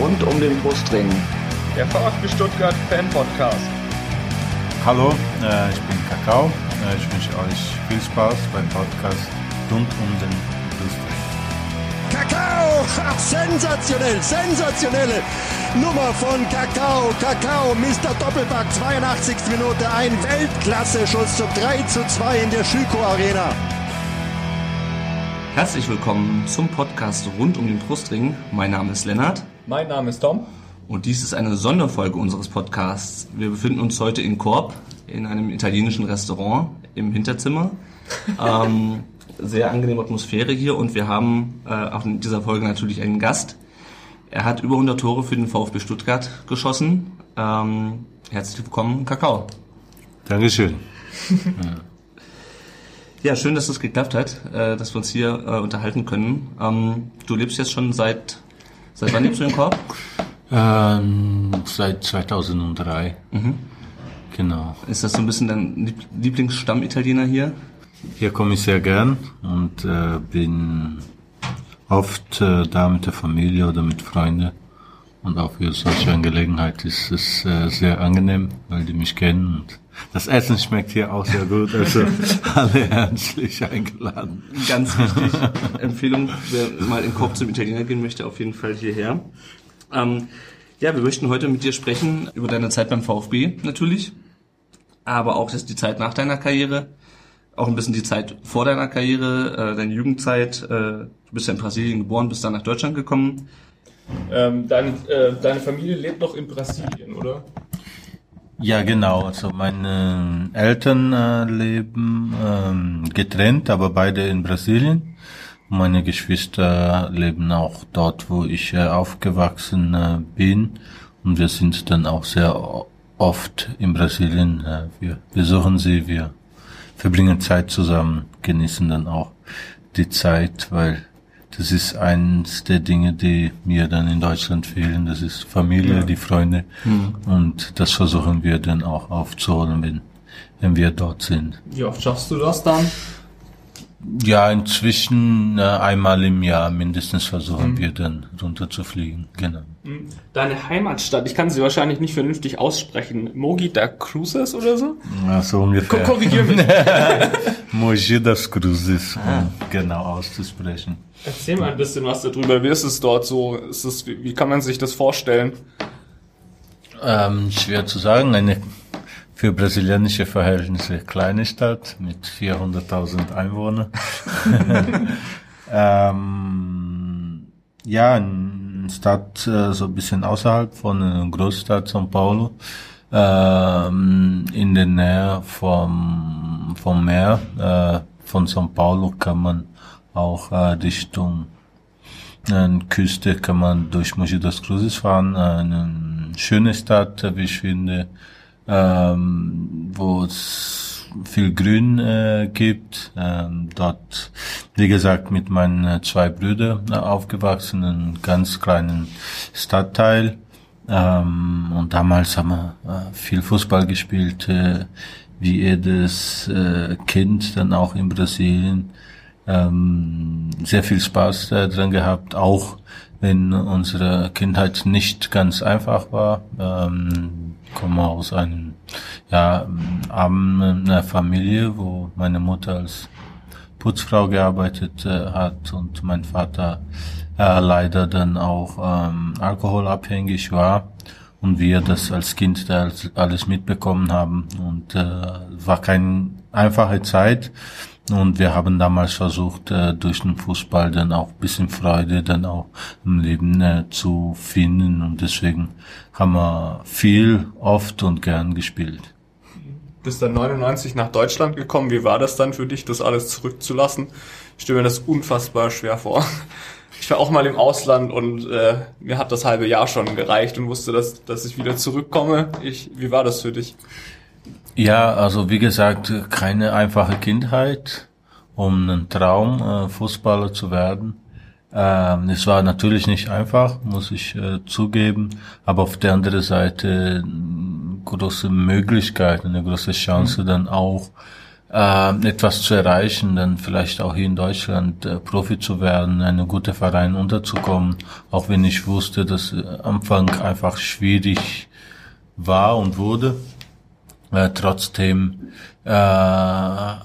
rund um den Brustring. Der VfB Stuttgart Fan Podcast. Hallo, äh, ich bin Kakao. Äh, ich wünsche euch viel Spaß beim Podcast rund um den Brustring. Kakao! Ach, sensationell, sensationelle Nummer von Kakao. Kakao, Mr. Doppelback, 82. Minute, ein Weltklasse-Schuss zum 3 zu 2 in der Schüko Arena. Herzlich willkommen zum Podcast rund um den Brustring. Mein Name ist Lennart. Mein Name ist Tom. Und dies ist eine Sonderfolge unseres Podcasts. Wir befinden uns heute in Korb, in einem italienischen Restaurant im Hinterzimmer. ähm, sehr angenehme Atmosphäre hier und wir haben äh, auch in dieser Folge natürlich einen Gast. Er hat über 100 Tore für den VfB Stuttgart geschossen. Ähm, herzlich willkommen, Kakao. Dankeschön. Ja, schön, dass es das geklappt hat, äh, dass wir uns hier äh, unterhalten können. Ähm, du lebst jetzt schon seit, seit wann lebst du in Korb? Ähm, seit 2003. Mhm. Genau. Ist das so ein bisschen dein Lieblingsstamm-Italiener hier? Hier komme ich sehr gern und äh, bin oft äh, da mit der Familie oder mit Freunden. Und auch für solche Angelegenheit ist es äh, sehr angenehm, weil die mich kennen. Und das Essen schmeckt hier auch sehr gut, also alle herzlich eingeladen. Ganz wichtig. Empfehlung, wer mal in Korb zum Italiener gehen möchte, auf jeden Fall hierher. Ähm, ja, wir möchten heute mit dir sprechen über deine Zeit beim VfB natürlich, aber auch das die Zeit nach deiner Karriere, auch ein bisschen die Zeit vor deiner Karriere, äh, deine Jugendzeit. Äh, du bist ja in Brasilien geboren, bist dann nach Deutschland gekommen. Ähm, deine, äh, deine Familie lebt noch in Brasilien, oder? Ja, genau. Also meine Eltern äh, leben ähm, getrennt, aber beide in Brasilien. Meine Geschwister leben auch dort, wo ich äh, aufgewachsen äh, bin. Und wir sind dann auch sehr oft in Brasilien. Äh, wir besuchen sie, wir verbringen Zeit zusammen, genießen dann auch die Zeit, weil das ist eins der Dinge, die mir dann in Deutschland fehlen. Das ist Familie, ja. die Freunde. Mhm. Und das versuchen wir dann auch aufzuholen, wenn, wenn wir dort sind. Wie oft schaffst du das dann? Ja, inzwischen äh, einmal im Jahr mindestens versuchen mhm. wir dann runter zu fliegen. Genau. Deine Heimatstadt, ich kann sie wahrscheinlich nicht vernünftig aussprechen. Mogi da Cruzes oder so? Ja, so ungefähr. Korrigier mich. Mogi das Cruzes, ah. um genau auszusprechen. Erzähl mal ein bisschen was darüber. Wie ist es dort so? Ist es, wie, wie kann man sich das vorstellen? Ähm, schwer zu sagen. Eine für brasilianische Verhältnisse kleine Stadt mit 400.000 Einwohnern. ähm, ja, eine Stadt äh, so ein bisschen außerhalb von einer Großstadt São Paulo, ähm, in der Nähe vom, vom Meer. Äh, von São Paulo kann man auch äh, Richtung äh, Küste kann man durch Mogi das Cruzes fahren. Äh, eine schöne Stadt, wie ich finde ähm, wo es viel Grün äh, gibt. Ähm, dort, wie gesagt, mit meinen äh, zwei Brüdern äh, aufgewachsen, in ganz kleinen Stadtteil. Ähm, und damals haben wir äh, viel Fußball gespielt, äh, wie jedes äh, Kind dann auch in Brasilien. Ähm, sehr viel Spaß äh, dran gehabt, auch wenn unsere Kindheit nicht ganz einfach war. Ähm, komme aus einem ja, armen äh, Familie, wo meine Mutter als Putzfrau gearbeitet äh, hat und mein Vater äh, leider dann auch ähm, alkoholabhängig war und wir das als Kind da alles mitbekommen haben und äh, war keine einfache Zeit und wir haben damals versucht, äh, durch den Fußball dann auch bisschen Freude dann auch im Leben äh, zu finden. Und deswegen haben wir viel, oft und gern gespielt. Bist dann 99 nach Deutschland gekommen. Wie war das dann für dich, das alles zurückzulassen? Ich stelle mir das unfassbar schwer vor. Ich war auch mal im Ausland und äh, mir hat das halbe Jahr schon gereicht und wusste, dass, dass ich wieder zurückkomme. Ich, wie war das für dich? Ja, also wie gesagt, keine einfache Kindheit, um einen Traum, äh, Fußballer zu werden. Ähm, es war natürlich nicht einfach, muss ich äh, zugeben, aber auf der anderen Seite große Möglichkeit, eine große Chance mhm. dann auch äh, etwas zu erreichen, dann vielleicht auch hier in Deutschland äh, Profi zu werden, einen guten Verein unterzukommen, auch wenn ich wusste, dass äh, Anfang einfach schwierig war und wurde. Äh, trotzdem äh, ja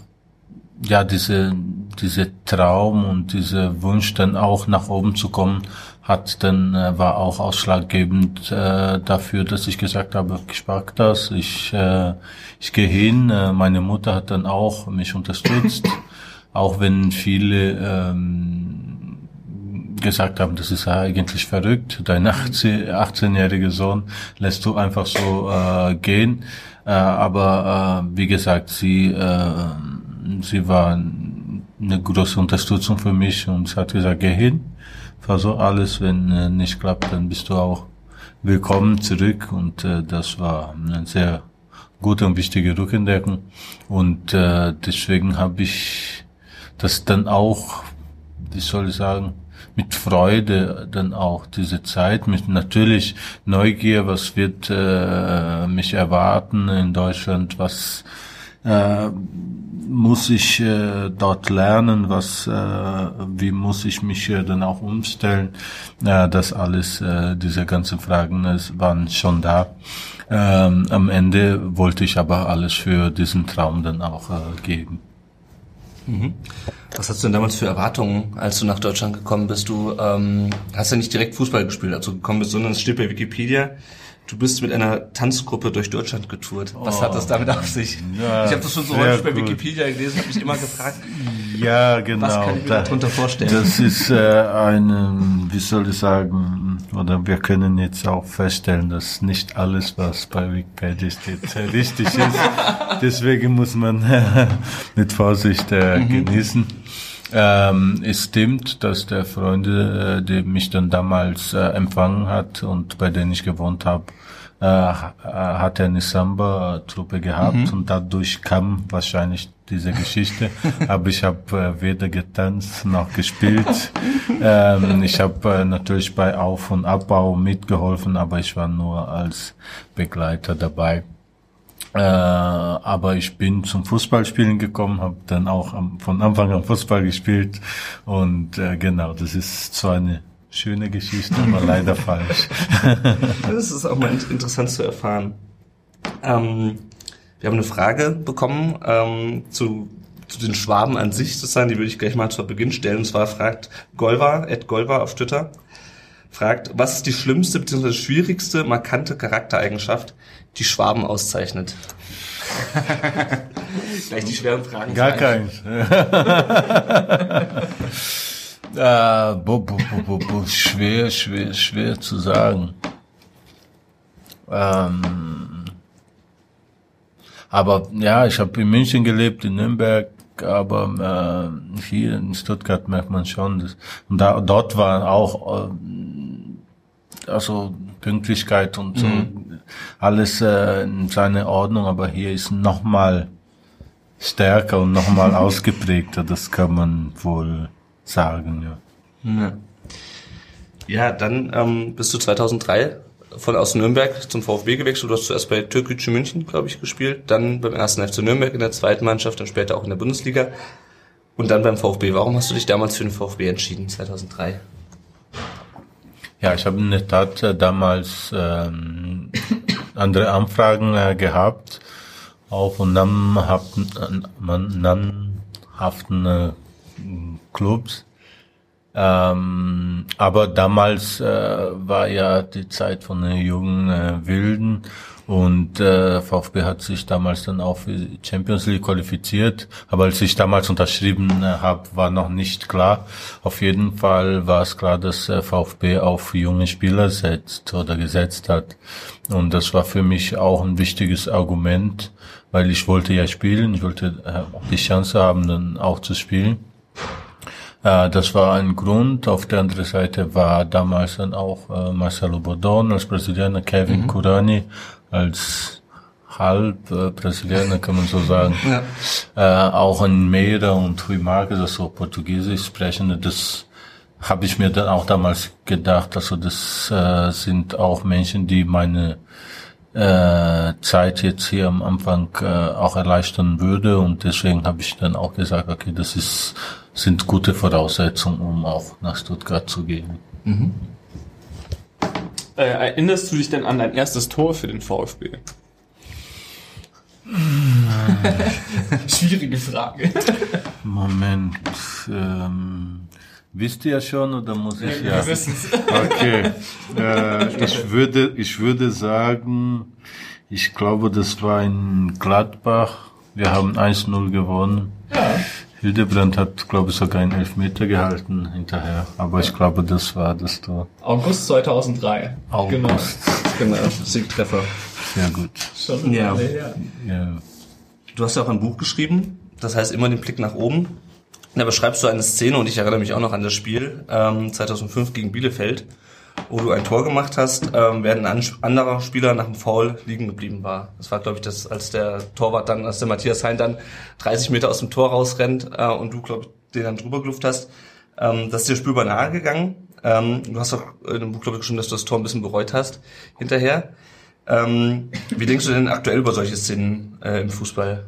diese diese Traum und dieser Wunsch dann auch nach oben zu kommen hat dann äh, war auch ausschlaggebend äh, dafür, dass ich gesagt habe, ich mag das, ich äh, ich gehe hin. Äh, meine Mutter hat dann auch mich unterstützt, auch wenn viele ähm, gesagt haben, das ist eigentlich verrückt, dein 18-jähriger Sohn lässt du einfach so äh, gehen. Äh, aber äh, wie gesagt, sie äh, sie war eine große Unterstützung für mich und sie hat gesagt, geh hin versuch alles, wenn äh, nicht klappt, dann bist du auch willkommen zurück. Und äh, das war eine sehr gute und wichtige Rückendeckung. Und äh, deswegen habe ich das dann auch, wie soll ich sagen, mit Freude dann auch diese Zeit, mit natürlich Neugier, was wird äh, mich erwarten in Deutschland, was äh, muss ich äh, dort lernen, was, äh, wie muss ich mich äh, dann auch umstellen. Äh, das alles, äh, diese ganzen Fragen es waren schon da. Ähm, am Ende wollte ich aber alles für diesen Traum dann auch äh, geben. Mhm. Was hast du denn damals für Erwartungen, als du nach Deutschland gekommen bist? Du ähm, hast ja nicht direkt Fußball gespielt, als du gekommen bist, sondern es steht bei Wikipedia, Du bist mit einer Tanzgruppe durch Deutschland getourt. Was oh, hat das damit auf sich? Ja, ich habe das schon so häufig bei Wikipedia gelesen, habe mich immer gefragt. Ja, genau. Was kann ich mir darunter vorstellen? Das ist äh, eine, wie soll ich sagen, oder wir können jetzt auch feststellen, dass nicht alles, was bei Wikipedia steht, richtig ist. Deswegen muss man mit Vorsicht äh, mhm. genießen. Ähm, es stimmt, dass der Freunde, äh, der mich dann damals äh, empfangen hat und bei denen ich gewohnt habe, äh, hat eine Samba-Truppe gehabt mhm. und dadurch kam wahrscheinlich diese Geschichte. Aber ich habe äh, weder getanzt noch gespielt. ähm, ich habe äh, natürlich bei Auf- und Abbau mitgeholfen, aber ich war nur als Begleiter dabei. Äh, aber ich bin zum Fußballspielen gekommen, habe dann auch am, von Anfang an Fußball gespielt und äh, genau, das ist zwar eine schöne Geschichte, aber leider falsch. das ist auch mal interessant zu erfahren. Ähm, wir haben eine Frage bekommen ähm, zu, zu den Schwaben an sich sozusagen, die würde ich gleich mal zu Beginn stellen. Und zwar fragt Golva, Ed Golva auf Twitter, fragt, was ist die schlimmste bzw. schwierigste markante Charaktereigenschaft, die Schwaben auszeichnet? Gleich die schweren Fragen. Gar keins. äh, bo, bo, bo, bo, schwer, schwer, schwer zu sagen. Ähm, aber ja, ich habe in München gelebt, in Nürnberg, aber äh, hier in Stuttgart merkt man schon, dass, und da, dort war auch äh, also Pünktlichkeit und so mhm. alles äh, in seiner Ordnung, aber hier ist noch mal stärker und noch mal ausgeprägter, das kann man wohl sagen, ja. Ja, ja dann ähm, bist du 2003 von aus Nürnberg zum VfB gewechselt. Du hast zuerst bei Türkgücü München, glaube ich, gespielt, dann beim ersten FC Nürnberg in der zweiten Mannschaft, dann später auch in der Bundesliga und dann beim VfB. Warum hast du dich damals für den VfB entschieden, 2003? Ja, ich habe in der Tat äh, damals ähm, andere Anfragen äh, gehabt, auch von namhaften, namhaften äh, Clubs. Ähm, aber damals äh, war ja die Zeit von den jungen äh, Wilden und äh, VfB hat sich damals dann auch für die Champions League qualifiziert. Aber als ich damals unterschrieben äh, habe, war noch nicht klar. Auf jeden Fall war es klar, dass äh, VfB auf junge Spieler setzt oder gesetzt hat. Und das war für mich auch ein wichtiges Argument, weil ich wollte ja spielen. Ich wollte äh, die Chance haben, dann auch zu spielen. Äh, das war ein Grund. Auf der anderen Seite war damals dann auch äh, Marcelo Bordon als Präsident, Kevin mhm. Kurani als halb äh, Brasilianer, kann man so sagen. Ja. Äh, auch in Meira und Rui Marques, also Portugiesisch sprechende, das habe ich mir dann auch damals gedacht, also das äh, sind auch Menschen, die meine äh, Zeit jetzt hier am Anfang äh, auch erleichtern würde und deswegen habe ich dann auch gesagt, okay, das ist sind gute Voraussetzungen, um auch nach Stuttgart zu gehen. Mhm. Äh, erinnerst du dich denn an dein erstes Tor für den VfB? Schwierige Frage. Moment. Ähm, wisst ihr ja schon oder muss ich ja? ja? Okay. Äh, ich würde, ich würde sagen, ich glaube, das war in Gladbach. Wir haben 1-0 gewonnen. Ja. Hildebrand hat, glaube ich, sogar einen Elfmeter gehalten hinterher. Aber ich glaube, das war das Tor. August 2003. August. Genau. Genau, Siegtreffer. Sehr gut. Schon Ja. alle her. Ja. Du hast ja auch ein Buch geschrieben, das heißt immer den Blick nach oben. Da beschreibst du eine Szene und ich erinnere mich auch noch an das Spiel ähm, 2005 gegen Bielefeld, wo du ein Tor gemacht hast, ähm, während ein an- anderer Spieler nach dem Foul liegen geblieben war. Das war, glaube ich, das, als der Torwart dann, als der Matthias Hein dann 30 Meter aus dem Tor rausrennt äh, und du, glaube ich, den dann drüber geluft hast. Ähm, das ist dir spürbar nahe gegangen. Ähm, du hast auch in dem Buch, glaube ich, geschrieben, dass du das Tor ein bisschen bereut hast hinterher. Ähm, wie denkst du denn aktuell über solche Szenen äh, im Fußball?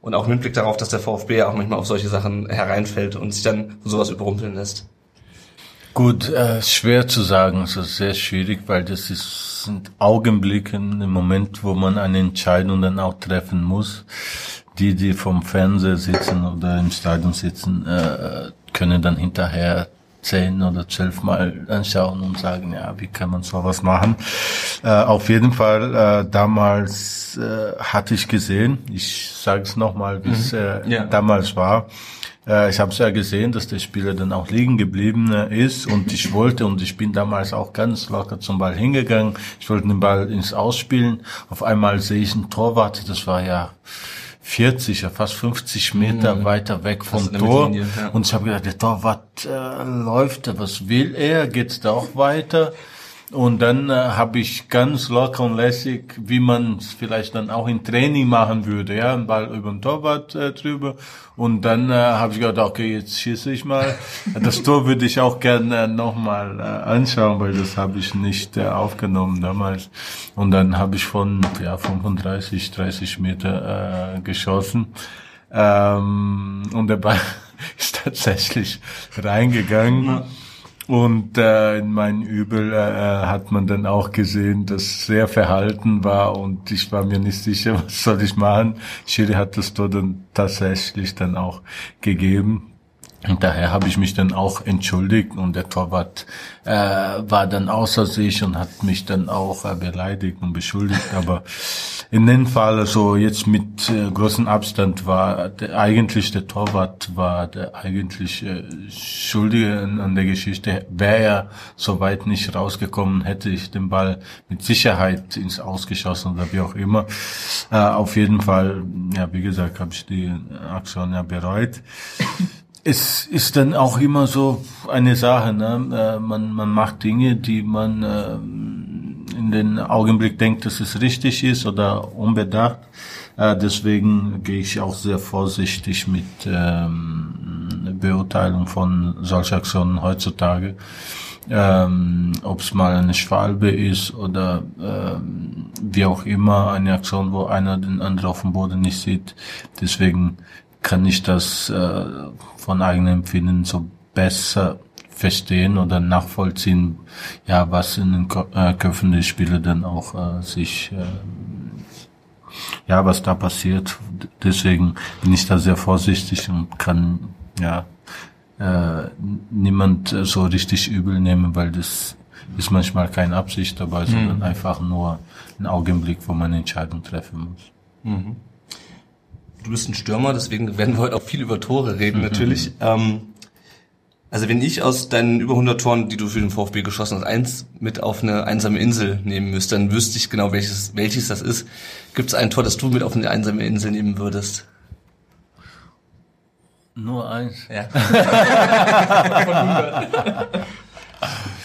Und auch mit Blick darauf, dass der VfB ja auch manchmal auf solche Sachen hereinfällt und sich dann sowas überrumpeln lässt. Gut, äh, schwer zu sagen, es ist sehr schwierig, weil das ist, sind Augenblicke im Moment, wo man eine Entscheidung dann auch treffen muss. Die, die vom Fernseher sitzen oder im Stadion sitzen, äh, können dann hinterher zehn oder zwölf Mal anschauen und sagen, ja, wie kann man sowas machen? Äh, auf jeden Fall, äh, damals äh, hatte ich gesehen, ich sage es nochmal, wie es äh, Ja. damals war. Äh, ich habe es ja gesehen, dass der Spieler dann auch liegen geblieben äh, ist und ich wollte und ich bin damals auch ganz locker zum Ball hingegangen. Ich wollte den Ball ins Ausspielen. Auf einmal sehe ich einen Torwart, das war ja 40, ja fast 50 Meter weiter weg vom Mhm. Tor. Mittellinie, ja. Und ich habe gedacht, der Torwart äh, läuft, was will er? Geht's da auch weiter? Und dann äh, habe ich ganz locker und lässig, wie man es vielleicht dann auch im Training machen würde, ja, einen Ball über den Torwart äh, drüber. Und dann äh, habe ich gedacht, okay, jetzt schieße ich mal. Das Tor würde ich auch gerne äh, nochmal äh, anschauen, weil das habe ich nicht äh, aufgenommen damals. Und dann habe ich von ja, 35, 30 Meter äh, geschossen. Ähm, und der Ball ist tatsächlich reingegangen. Und äh, in meinem Übel äh, hat man dann auch gesehen, dass sehr verhalten war und ich war mir nicht sicher, was soll ich machen. Schiri hat das Tor dann tatsächlich dann auch gegeben. Und daher habe ich mich dann auch entschuldigt und der Torwart äh, war dann außer sich und hat mich dann auch äh, beleidigt und beschuldigt. Aber in dem Fall, also jetzt mit äh, großem Abstand war der, eigentlich der Torwart war der eigentlich äh, Schuldige an, an der Geschichte. Wäre er soweit nicht rausgekommen, hätte ich den Ball mit Sicherheit ins Ausgeschossen oder wie auch immer. Äh, auf jeden Fall, ja wie gesagt, habe ich die Aktion ja bereut es ist dann auch immer so eine Sache, ne? Äh, man, man macht Dinge, die man äh, in den Augenblick denkt, dass es richtig ist oder unbedacht. Äh, deswegen gehe ich auch sehr vorsichtig mit ähm, Beurteilung von solchen Aktionen heutzutage. Ähm, Ob es mal eine Schwalbe ist oder ähm, wie auch immer eine Aktion, wo einer den anderen auf dem Boden nicht sieht. Deswegen kann ich das äh, von eigenem Empfinden so besser verstehen oder nachvollziehen, ja, was in den äh, Köpfen der Spieler dann auch äh, sich, äh, ja, was da passiert. Deswegen bin ich da sehr vorsichtig und kann, ja, äh, niemand so richtig übel nehmen, weil das ist manchmal keine Absicht dabei, sondern einfach nur ein Augenblick, wo man eine Entscheidung treffen muss. Du bist ein Stürmer, deswegen werden wir heute auch viel über Tore reden natürlich. Ähm, also wenn ich aus deinen über 100 Toren, die du für den VfB geschossen hast, eins mit auf eine einsame Insel nehmen müsste, dann wüsste ich genau, welches, welches das ist. Gibt es ein Tor, das du mit auf eine einsame Insel nehmen würdest? Nur eins. Ja.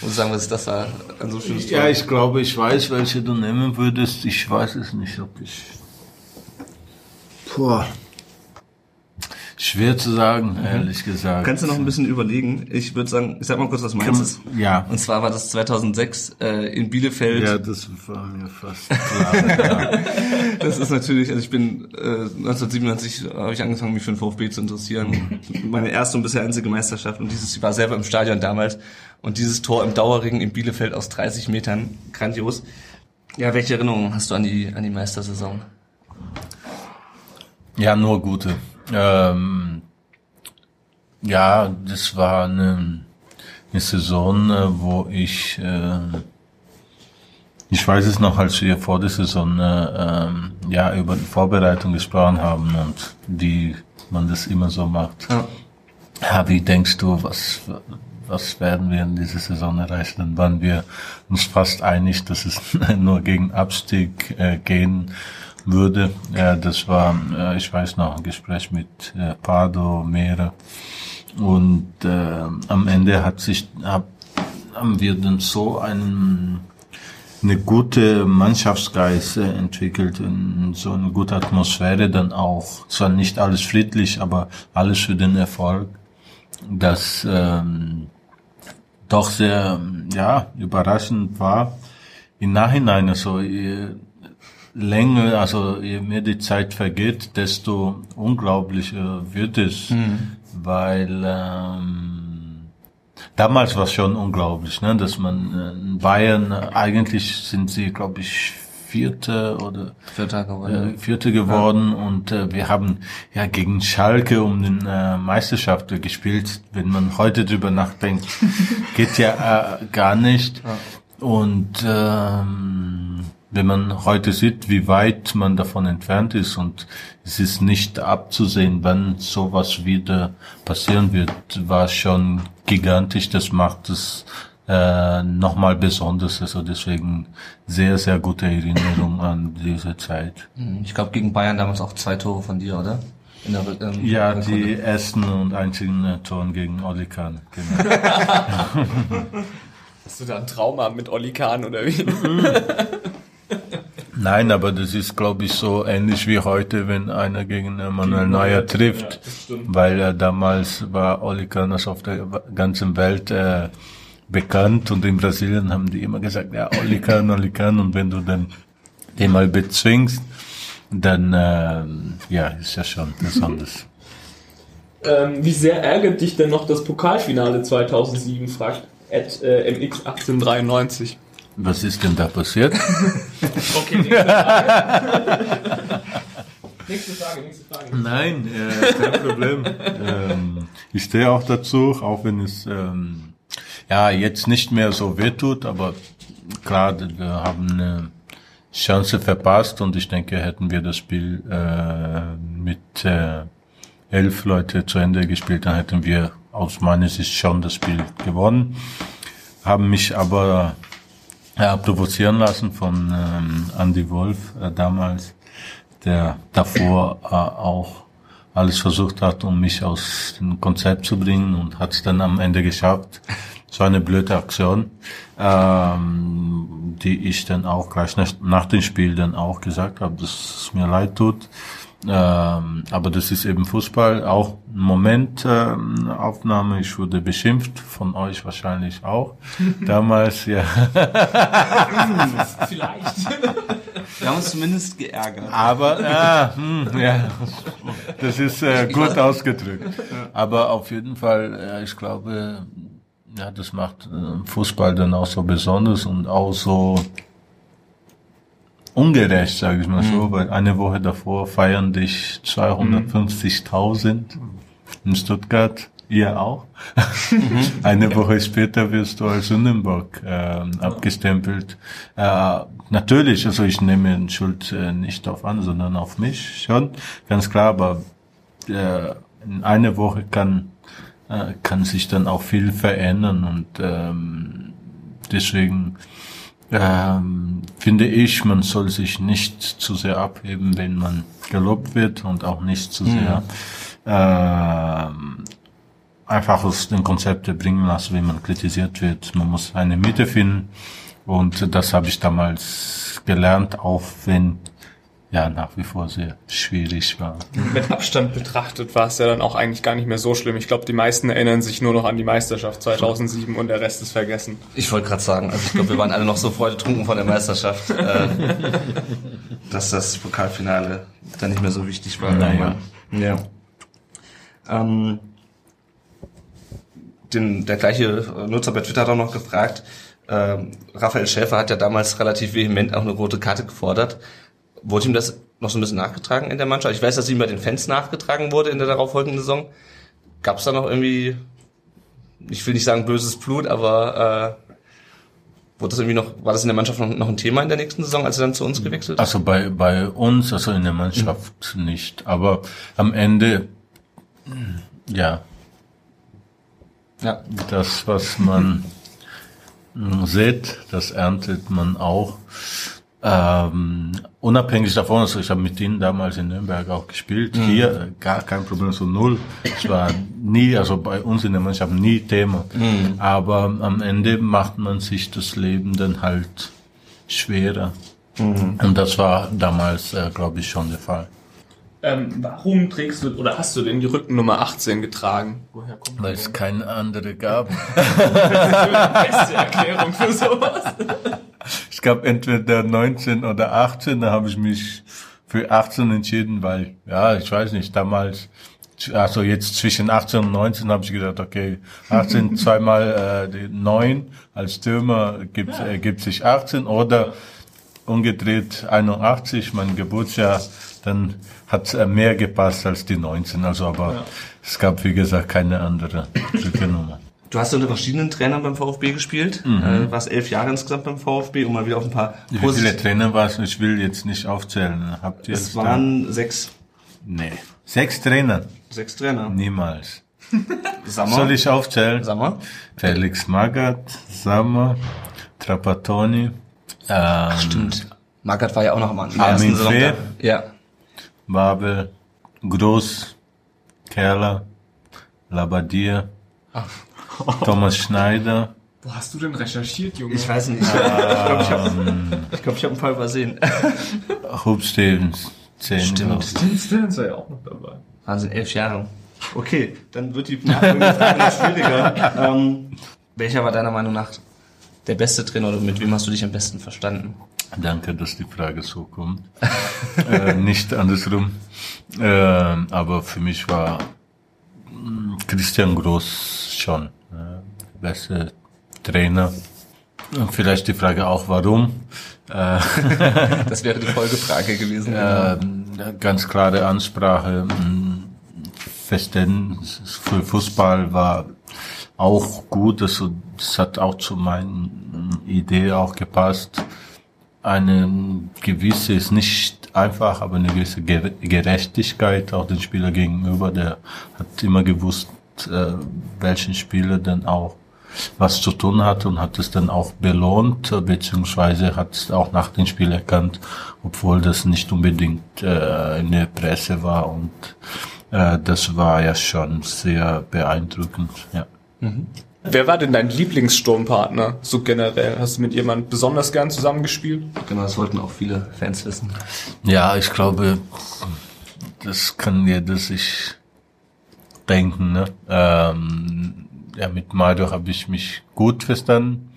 Muss sagen, was ist das da ein so schönes Tor? Ja, ich glaube, ich weiß, welche du nehmen würdest. Ich weiß es nicht, ob ich. Puh. Schwer zu sagen, ehrlich gesagt. Kannst du noch ein bisschen überlegen? Ich würde sagen, ich sag mal kurz, was meins ist. Ja. Und zwar war das 2006 äh, in Bielefeld. Ja, das war mir fast klar. ja. Das ist natürlich, also ich bin äh, 1997 habe ich angefangen, mich für den VfB zu interessieren. Meine erste und bisher einzige Meisterschaft und dieses ich war selber im Stadion damals und dieses Tor im Dauerring in Bielefeld aus 30 Metern, grandios. Ja, welche Erinnerungen hast du an die an die Meistersaison? Ja, nur gute. Ähm, ja, das war eine, eine Saison, äh, wo ich, äh, ich weiß es noch, als wir vor der Saison äh, ähm, ja über die Vorbereitung gesprochen haben und wie man das immer so macht. Ja. Ja, wie denkst du, was, was werden wir in dieser Saison erreichen? Dann waren wir uns fast einig, dass es nur gegen Abstieg äh, gehen würde. Ja, das war, äh, ich weiß noch, ein Gespräch mit äh, Pardo, Meere. Und äh, am Ende hat sich, hab, haben wir dann so einen, eine gute Mannschaftsgeist äh, entwickelt und so eine gute Atmosphäre dann auch. Zwar nicht alles friedlich, aber alles für den Erfolg, das ähm, doch sehr ja überraschend war. Im Nachhinein, also je länger, also je mehr die Zeit vergeht, desto unglaublicher wird es, weil ähm, damals war es schon unglaublich, ne, dass man äh, in Bayern äh, eigentlich sind sie, glaube ich, Vierte oder Vierter geworden. äh, Vierte geworden und äh, wir haben ja gegen Schalke um den äh, Meisterschaft gespielt. Wenn man heute drüber nachdenkt, geht ja äh, gar nicht. Und ähm, wenn man heute sieht, wie weit man davon entfernt ist und es ist nicht abzusehen, wann sowas wieder passieren wird, war schon gigantisch. Das macht es äh, nochmal besonders. Also deswegen sehr, sehr gute Erinnerung an diese Zeit. Hm, Ich glaube gegen Bayern damals auch zwei Tore von dir, oder? In der, ähm, Ja, die ersten und einzigen äh, Toren gegen Oli Kahn. Genau. Hast du da ein Trauma mit Olli Kahn oder wie? Nein, aber das ist, glaube ich, so ähnlich wie heute, wenn einer gegen Manuel Neuer trifft, weil äh, damals war Oli Kahn auf der ganzen Welt äh, bekannt und in Brasilien haben die immer gesagt, ja, Oli Kahn, Oli Kahn und wenn du dann den mal bezwingst, dann äh, ja, ist ja schon besonders. ähm, wie sehr ärgert dich denn noch das Pokalfinale 2007, fragt at, äh, MX1893. Was ist denn da passiert? Okay, nächste Frage. nächste Frage, nächste Frage. Nein, äh, kein Problem. ähm, ich stehe auch dazu, auch wenn es ähm, ja jetzt nicht mehr so wehtut, aber klar, wir haben eine Chance verpasst und ich denke, hätten wir das Spiel äh, mit äh, elf Leute zu Ende gespielt, dann hätten wir aus meiner Sicht schon das Spiel gewonnen. Haben mich aber äh, provozieren lassen von ähm, Andy Wolf äh, damals, der davor äh, auch alles versucht hat, um mich aus dem Konzept zu bringen und hat es dann am Ende geschafft. Es war eine blöde Aktion, ähm, die ich dann auch gleich nach, nach dem Spiel dann auch gesagt habe, dass es mir leid tut. Ähm, aber das ist eben Fußball, auch ein Momentaufnahme. Ähm, Aufnahme. ich wurde beschimpft, von euch wahrscheinlich auch. Damals, ja. Vielleicht. Wir haben uns zumindest geärgert. Aber ja, hm, ja, das ist äh, gut ausgedrückt. Aber auf jeden Fall, ja, ich glaube, ja, das macht äh, Fußball dann auch so besonders und auch so ungerecht, sage ich mal so, weil eine Woche davor feiern dich 250.000 in Stuttgart. Ihr auch. Eine Woche später wirst du als Sündenbock ähm, abgestempelt. Äh, natürlich, also ich nehme Schuld äh, nicht auf an, sondern auf mich schon, ganz klar. Aber äh, in einer Woche kann äh, kann sich dann auch viel verändern und ähm, deswegen ähm, finde ich, man soll sich nicht zu sehr abheben, wenn man gelobt wird und auch nicht zu sehr ähm, einfach aus den Konzepten bringen lassen, wenn man kritisiert wird. Man muss eine Mitte finden und das habe ich damals gelernt, auch wenn ja nach wie vor sehr schwierig war. Mit Abstand betrachtet war es ja dann auch eigentlich gar nicht mehr so schlimm. Ich glaube, die meisten erinnern sich nur noch an die Meisterschaft 2007 und der Rest ist vergessen. Ich wollte gerade sagen, also ich glaube, wir waren alle noch so freudetrunken von der Meisterschaft, äh, dass das Pokalfinale dann nicht mehr so wichtig war. Naja. Ja. Ähm, den, der gleiche Nutzer bei Twitter hat auch noch gefragt, ähm, Raphael Schäfer hat ja damals relativ vehement auch eine rote Karte gefordert. Wurde ihm das noch so ein bisschen nachgetragen in der Mannschaft? Ich weiß, dass ihm bei den Fans nachgetragen wurde in der darauffolgenden Saison. Gab es da noch irgendwie, ich will nicht sagen böses Blut, aber äh, wurde das irgendwie noch, war das in der Mannschaft noch, noch ein Thema in der nächsten Saison, als er dann zu uns gewechselt ist? Also bei, bei uns, also in der Mannschaft nicht. Aber am Ende, ja, Ja. das, was man mh, sieht, das erntet man auch. Ähm, unabhängig davon, also ich habe mit ihnen damals in Nürnberg auch gespielt. Hier äh, gar kein Problem, so null. Es war nie, also bei uns in der Mannschaft nie Thema. Aber am Ende macht man sich das Leben dann halt schwerer. Und das war damals, äh, glaube ich, schon der Fall. Ähm, warum trägst du oder hast du denn die Rückennummer 18 getragen? Woher kommt Weil es keine andere gab. die beste Erklärung für sowas? Es gab entweder 19 oder 18, da habe ich mich für 18 entschieden, weil, ja, ich weiß nicht, damals, also jetzt zwischen 18 und 19 habe ich gedacht, okay, 18 zweimal äh, die 9 als Stürmer gibt, ergibt sich 18 oder umgedreht 81, mein Geburtsjahr, dann hat äh, mehr gepasst als die 19, also aber es gab, wie gesagt, keine andere Rückennummer. Du hast unter verschiedenen Trainern beim VfB gespielt, äh, warst elf Jahre insgesamt beim VfB, um mal wieder auf ein paar Wie viele Trainer war es? Ich will jetzt nicht aufzählen. Habt ihr Es da? waren sechs, Nee. Sechs Trainer? sechs Trainer. Niemals. Sammer, Soll ich aufzählen? Sammer, Felix Magath, Sammer, Trapattoni, ähm, stimmt. Magath war ja auch noch am Anfang. Armin Fee. da. Ja. Babel, Groß, Kerler, Labadier, Thomas Schneider, Wo hast du denn recherchiert, Junge? Ich weiß nicht. Ich glaube, ich habe ich glaub, ich hab ein paar übersehen. Hub Stevens, zehn. Stimmt. Tim Stearns war ja auch noch dabei. Wahnsinn, elf Jahre. Okay, dann wird die nachfolgende Frage noch schwieriger. Ähm, welcher war deiner Meinung nach der beste Trainer oder mit wem hast du dich am besten verstanden? Danke, dass die Frage so kommt. äh, nicht andersrum. Ähm, aber für mich war mh, Christian Groß schon äh, beste Trainer. Und vielleicht die Frage auch, warum. Das wäre die Folgefrage gewesen. äh, ganz klare Ansprache. Verständnis für Fußball war auch gut. Also, das hat auch zu meinen Idee auch gepasst. Eine gewisse, ist nicht einfach, aber eine gewisse Ger- Gerechtigkeit auch den Spieler gegenüber. Der hat immer gewusst, äh, welchen Spieler dann auch was zu tun hat und hat es dann auch belohnt, äh, beziehungsweise hat es auch nach dem Spiel erkannt, obwohl das nicht unbedingt äh, in der Presse war und äh, das war ja schon sehr beeindruckend, ja. Wer war denn dein Lieblingssturmpartner, so generell? Hast du mit jemandem besonders gern zusammengespielt? Genau, das wollten auch viele Fans wissen. Ja, ich glaube, das kann jeder sich denken. Ne? Ähm, ja, mit Mario habe ich mich gut verstanden.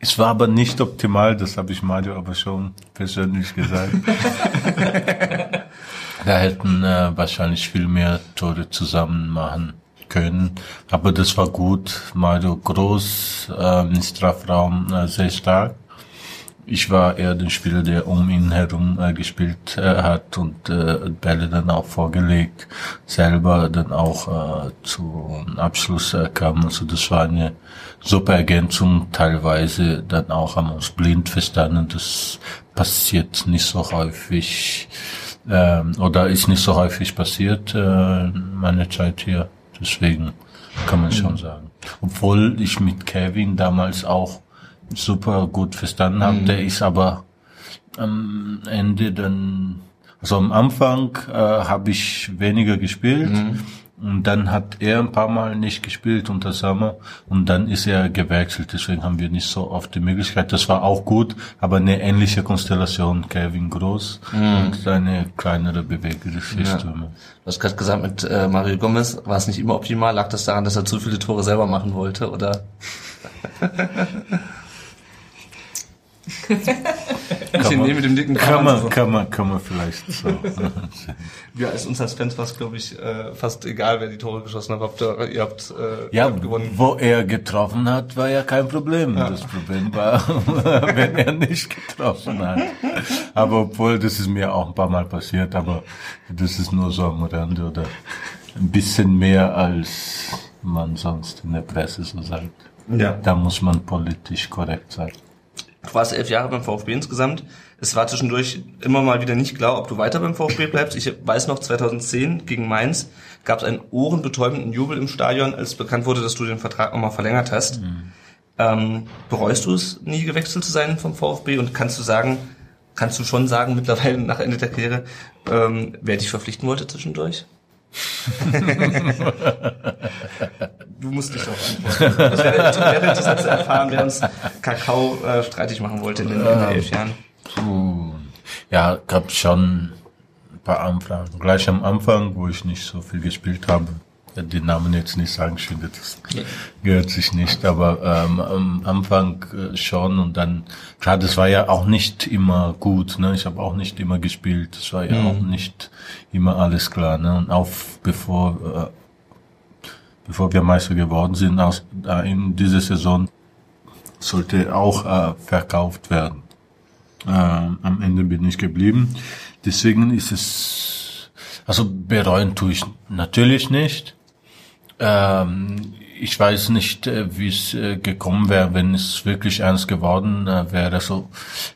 Es war aber nicht optimal, das habe ich Mario aber schon persönlich gesagt. da hätten äh, wahrscheinlich viel mehr Tore zusammen machen können. Aber das war gut. Mario groß, äh, im Strafraum äh, sehr stark. Ich war eher der Spieler, der um ihn herum äh, gespielt äh, hat und äh, Bälle dann auch vorgelegt, selber dann auch äh, zum Abschluss äh, kam. Also das war eine super Ergänzung, teilweise dann auch haben uns blind verstanden. Das passiert nicht so häufig ähm, oder ist nicht so häufig passiert äh, in meiner Zeit hier. Deswegen kann man schon sagen. Obwohl ich mit Kevin damals auch super gut verstanden habe. Der ist aber am Ende dann, also am Anfang äh, habe ich weniger gespielt. Und dann hat er ein paar Mal nicht gespielt unter Sommer und dann ist er gewechselt. Deswegen haben wir nicht so oft die Möglichkeit. Das war auch gut, aber eine ähnliche Konstellation. Kevin Groß mhm. und eine kleinere bewegliche Stürmer. Ja. Du hast gerade gesagt, mit äh, Mario Gomez war es nicht immer optimal. Lag das daran, dass er zu viele Tore selber machen wollte, oder? ich nehme mit dem dicken kann man, kann man, kann man vielleicht so. ja, ist uns als Fans fast, glaube ich, äh, fast egal, wer die Tore geschossen hat. Habt ihr, ihr habt, äh, ja, gewonnen. wo er getroffen hat, war ja kein Problem. Ja. Das Problem war, wenn er nicht getroffen hat. Aber obwohl, das ist mir auch ein paar Mal passiert, aber das ist nur so am Rande oder ein bisschen mehr als man sonst in der Presse so sagt. Ja. Da muss man politisch korrekt sein. Du warst elf Jahre beim VfB insgesamt. Es war zwischendurch immer mal wieder nicht klar, ob du weiter beim VfB bleibst. Ich weiß noch, 2010 gegen Mainz gab es einen ohrenbetäubenden Jubel im Stadion, als bekannt wurde, dass du den Vertrag nochmal verlängert hast. Mhm. Ähm, bereust du es, nie gewechselt zu sein vom VfB? Und kannst du sagen, kannst du schon sagen, mittlerweile nach Ende der Karriere, ähm, wer dich verpflichten wollte zwischendurch? du musst dich auch antworten. Das wäre, wäre interessant zu erfahren, wer uns Kakao äh, streitig machen wollte in den, in den elf Jahren. Puh. Ja, gab schon ein paar Anfragen. Gleich am Anfang, wo ich nicht so viel gespielt habe, den Namen jetzt nicht sagen, ich finde, das gehört sich nicht, aber ähm, am Anfang äh, schon und dann, klar, das war ja auch nicht immer gut, ne? ich habe auch nicht immer gespielt, das war ja mhm. auch nicht immer alles klar. Ne? Und auch bevor, äh, bevor wir Meister geworden sind, aus, äh, in dieser Saison sollte auch äh, verkauft werden. Äh, am Ende bin ich geblieben. Deswegen ist es, also bereuen tue ich natürlich nicht. Ähm, ich weiß nicht, äh, wie es äh, gekommen wäre, wenn es wirklich ernst geworden äh, wäre. So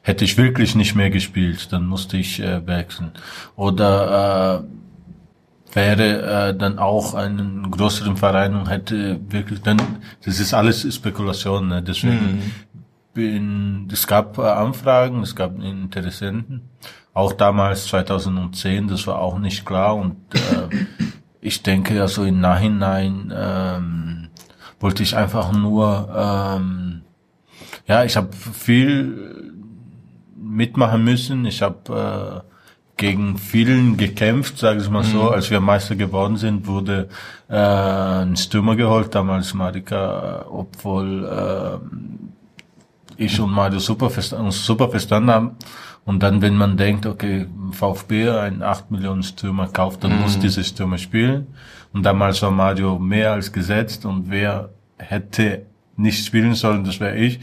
hätte ich wirklich nicht mehr gespielt, dann musste ich wechseln. Oder äh, wäre äh, dann auch einen größeren Verein und hätte wirklich dann, das ist alles Spekulation, ne? deswegen mhm. bin, es gab Anfragen, es gab Interessenten, auch damals 2010, das war auch nicht klar und äh, ich denke, also im Nachhinein ähm, wollte ich einfach nur, ähm, ja, ich habe viel mitmachen müssen. Ich habe äh, gegen vielen gekämpft, sage ich mal so. Mhm. Als wir Meister geworden sind, wurde äh, ein Stürmer geholt, damals Marika, obwohl äh, ich und Mario super, uns super verstanden haben. Und dann, wenn man denkt, okay, VfB, ein 8 Millionen Stürmer kauft, dann mhm. muss dieser Stürmer spielen. Und damals war Mario mehr als gesetzt und wer hätte nicht spielen sollen, das wäre ich.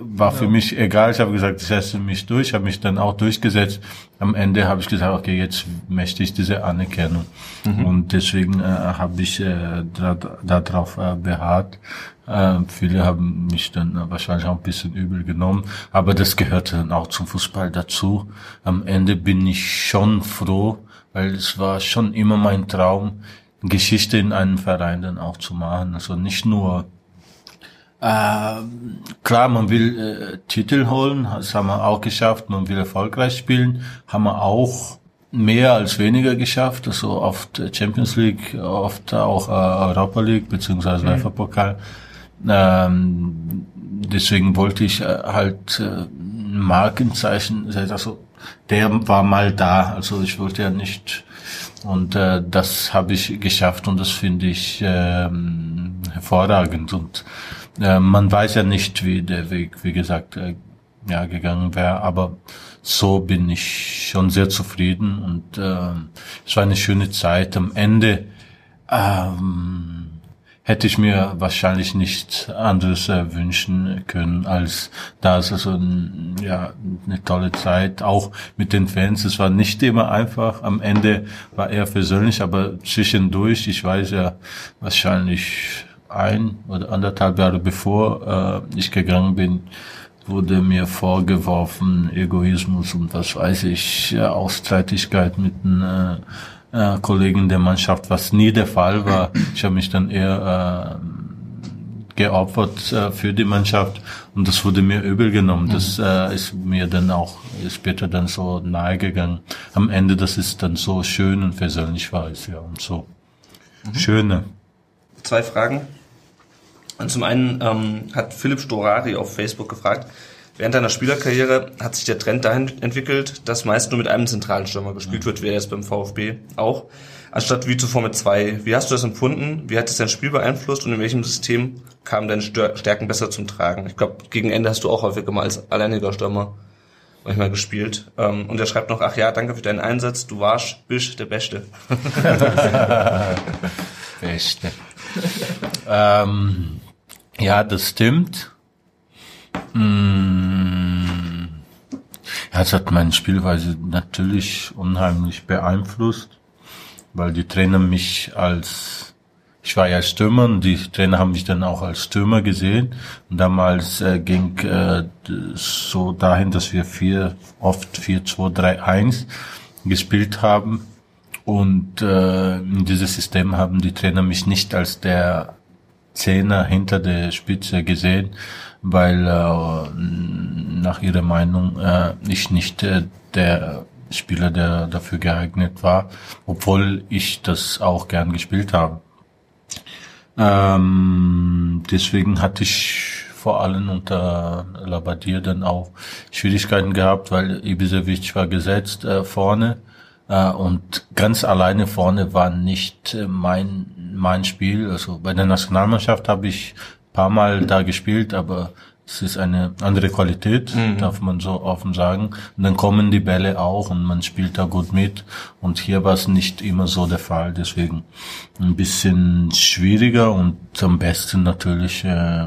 War für ja. mich egal. Ich habe gesagt, ich setze mich durch, habe mich dann auch durchgesetzt. Am Ende habe ich gesagt, okay, jetzt möchte ich diese Anerkennung. Mhm. Und deswegen äh, habe ich äh, darauf da äh, beharrt. Äh, viele haben mich dann wahrscheinlich auch ein bisschen übel genommen, aber das gehörte dann auch zum Fußball dazu. Am Ende bin ich schon froh, weil es war schon immer mein Traum, Geschichte in einem Verein dann auch zu machen. Also nicht nur äh, klar, man will äh, Titel holen, das haben wir auch geschafft, man will erfolgreich spielen, haben wir auch mehr als weniger geschafft, also oft Champions League, oft auch äh, Europa League beziehungsweise mhm. UEFA-Pokal. Ähm, deswegen wollte ich äh, halt äh, ein Markenzeichen, also der war mal da, also ich wollte ja nicht und äh, das habe ich geschafft und das finde ich ähm, hervorragend und äh, man weiß ja nicht, wie der Weg, wie gesagt, äh, ja gegangen wäre, aber so bin ich schon sehr zufrieden und äh, es war eine schöne Zeit. Am Ende ähm, hätte ich mir wahrscheinlich nichts anderes äh, wünschen können als das. Also ja, eine tolle Zeit, auch mit den Fans. Es war nicht immer einfach. Am Ende war er persönlich, aber zwischendurch, ich weiß ja wahrscheinlich ein oder anderthalb Jahre bevor äh, ich gegangen bin, wurde mir vorgeworfen, Egoismus und was weiß ich, ja, auch Streitigkeit mit äh, äh, Kollegen der Mannschaft, was nie der Fall war. Ich habe mich dann eher äh, geopfert äh, für die Mannschaft und das wurde mir übel genommen. Das mhm. äh, ist mir dann auch später dann so nahe gegangen. Am Ende, dass es dann so schön und versöhnlich war, ist ja und so. schöner. Zwei Fragen. Und zum einen ähm, hat Philipp Storari auf Facebook gefragt, während deiner Spielerkarriere hat sich der Trend dahin entwickelt, dass meist nur mit einem zentralen Stürmer gespielt wird, wie er jetzt beim VfB auch, anstatt wie zuvor mit zwei. Wie hast du das empfunden? Wie hat es dein Spiel beeinflusst und in welchem System kamen deine Stör Stärken besser zum Tragen? Ich glaube, gegen Ende hast du auch häufiger mal als alleiniger Stürmer manchmal gespielt. Ähm, und er schreibt noch, ach ja, danke für deinen Einsatz, du warst, bist der Beste. Beste. ähm, ja, das stimmt. Mm, ja, es hat meine Spielweise natürlich unheimlich beeinflusst, weil die Trainer mich als, ich war ja Stürmer und die Trainer haben mich dann auch als Stürmer gesehen. Und damals äh, ging äh, so dahin, dass wir vier, oft 4, 2, 3, 1 gespielt haben. Und äh, in dieses System haben die Trainer mich nicht als der Zehner hinter der Spitze gesehen, weil äh, nach ihrer Meinung äh, ich nicht äh, der Spieler, der dafür geeignet war, obwohl ich das auch gern gespielt habe. Ähm, deswegen hatte ich vor allem unter Labadier dann auch Schwierigkeiten gehabt, weil Ibisevic war gesetzt äh, vorne und ganz alleine vorne war nicht äh, mein mein Spiel. Also bei der Nationalmannschaft habe ich paar Mal da gespielt, aber es ist eine andere Qualität, mhm. darf man so offen sagen. Und dann kommen die Bälle auch und man spielt da gut mit. Und hier war es nicht immer so der Fall. Deswegen ein bisschen schwieriger und am besten natürlich äh,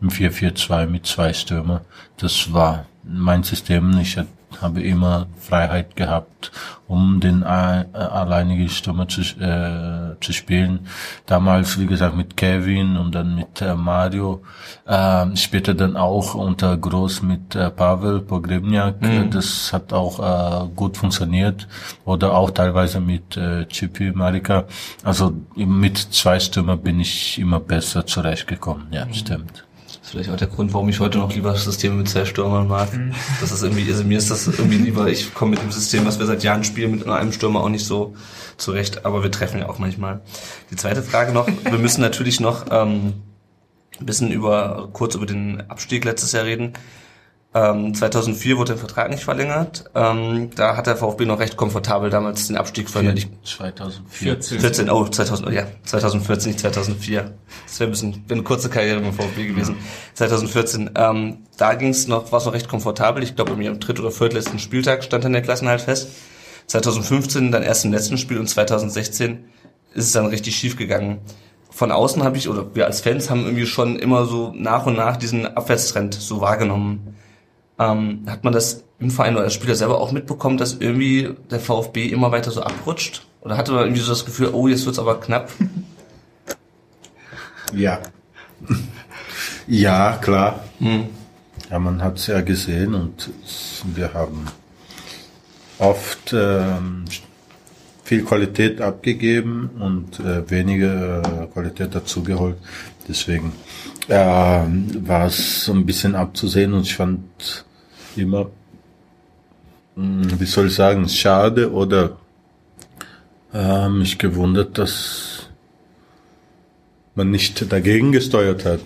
im 4-4-2 mit zwei Stürmer. Das war mein System. Ich habe immer Freiheit gehabt, um den äh, alleinigen Stürmer zu, äh, zu spielen. Damals, wie gesagt, mit Kevin und dann mit äh, Mario. Äh, später dann auch unter Groß mit äh, Pavel Pogrebniak. Mhm. Das hat auch äh, gut funktioniert. Oder auch teilweise mit äh, Chippy Marika. Also mit zwei Stürmer bin ich immer besser zurechtgekommen. Ja, mhm. stimmt vielleicht auch der Grund, warum ich heute noch lieber Systeme mit zwei Stürmern mag. Mhm. Das ist irgendwie, also mir ist das irgendwie lieber, ich komme mit dem System, was wir seit Jahren spielen, mit einem Stürmer auch nicht so zurecht, aber wir treffen ja auch manchmal. Die zweite Frage noch, wir müssen natürlich noch ähm, ein bisschen über kurz über den Abstieg letztes Jahr reden. Ähm, 2004 wurde der Vertrag nicht verlängert. Ähm, da hat der VfB noch recht komfortabel damals den Abstieg verhindert. 2014. 14, oh, 2000, oh ja, 2014, nicht 2004. Das wäre ein bisschen, wäre eine kurze Karriere beim VfB gewesen. Ja. 2014. Ähm, da ging es noch, war es noch recht komfortabel. Ich glaube, am dritten oder viertletzten Spieltag stand dann der Klassenhalt fest. 2015 dann erst im letzten Spiel und 2016 ist es dann richtig schief gegangen von außen habe ich, oder wir als Fans haben irgendwie schon immer so nach und nach diesen Abwärtstrend so wahrgenommen. Ähm, hat man das im Verein oder als Spieler selber auch mitbekommen, dass irgendwie der VfB immer weiter so abrutscht? Oder hatte man irgendwie so das Gefühl, oh, jetzt wird's aber knapp? Ja. ja, klar. Hm. Ja, man hat's ja gesehen und wir haben oft ähm, viel Qualität abgegeben und äh, weniger äh, Qualität dazugeholt. Deswegen äh, war es so ein bisschen abzusehen und ich fand immer, hm, wie soll ich sagen, schade oder äh, mich gewundert, dass man nicht dagegen gesteuert hat.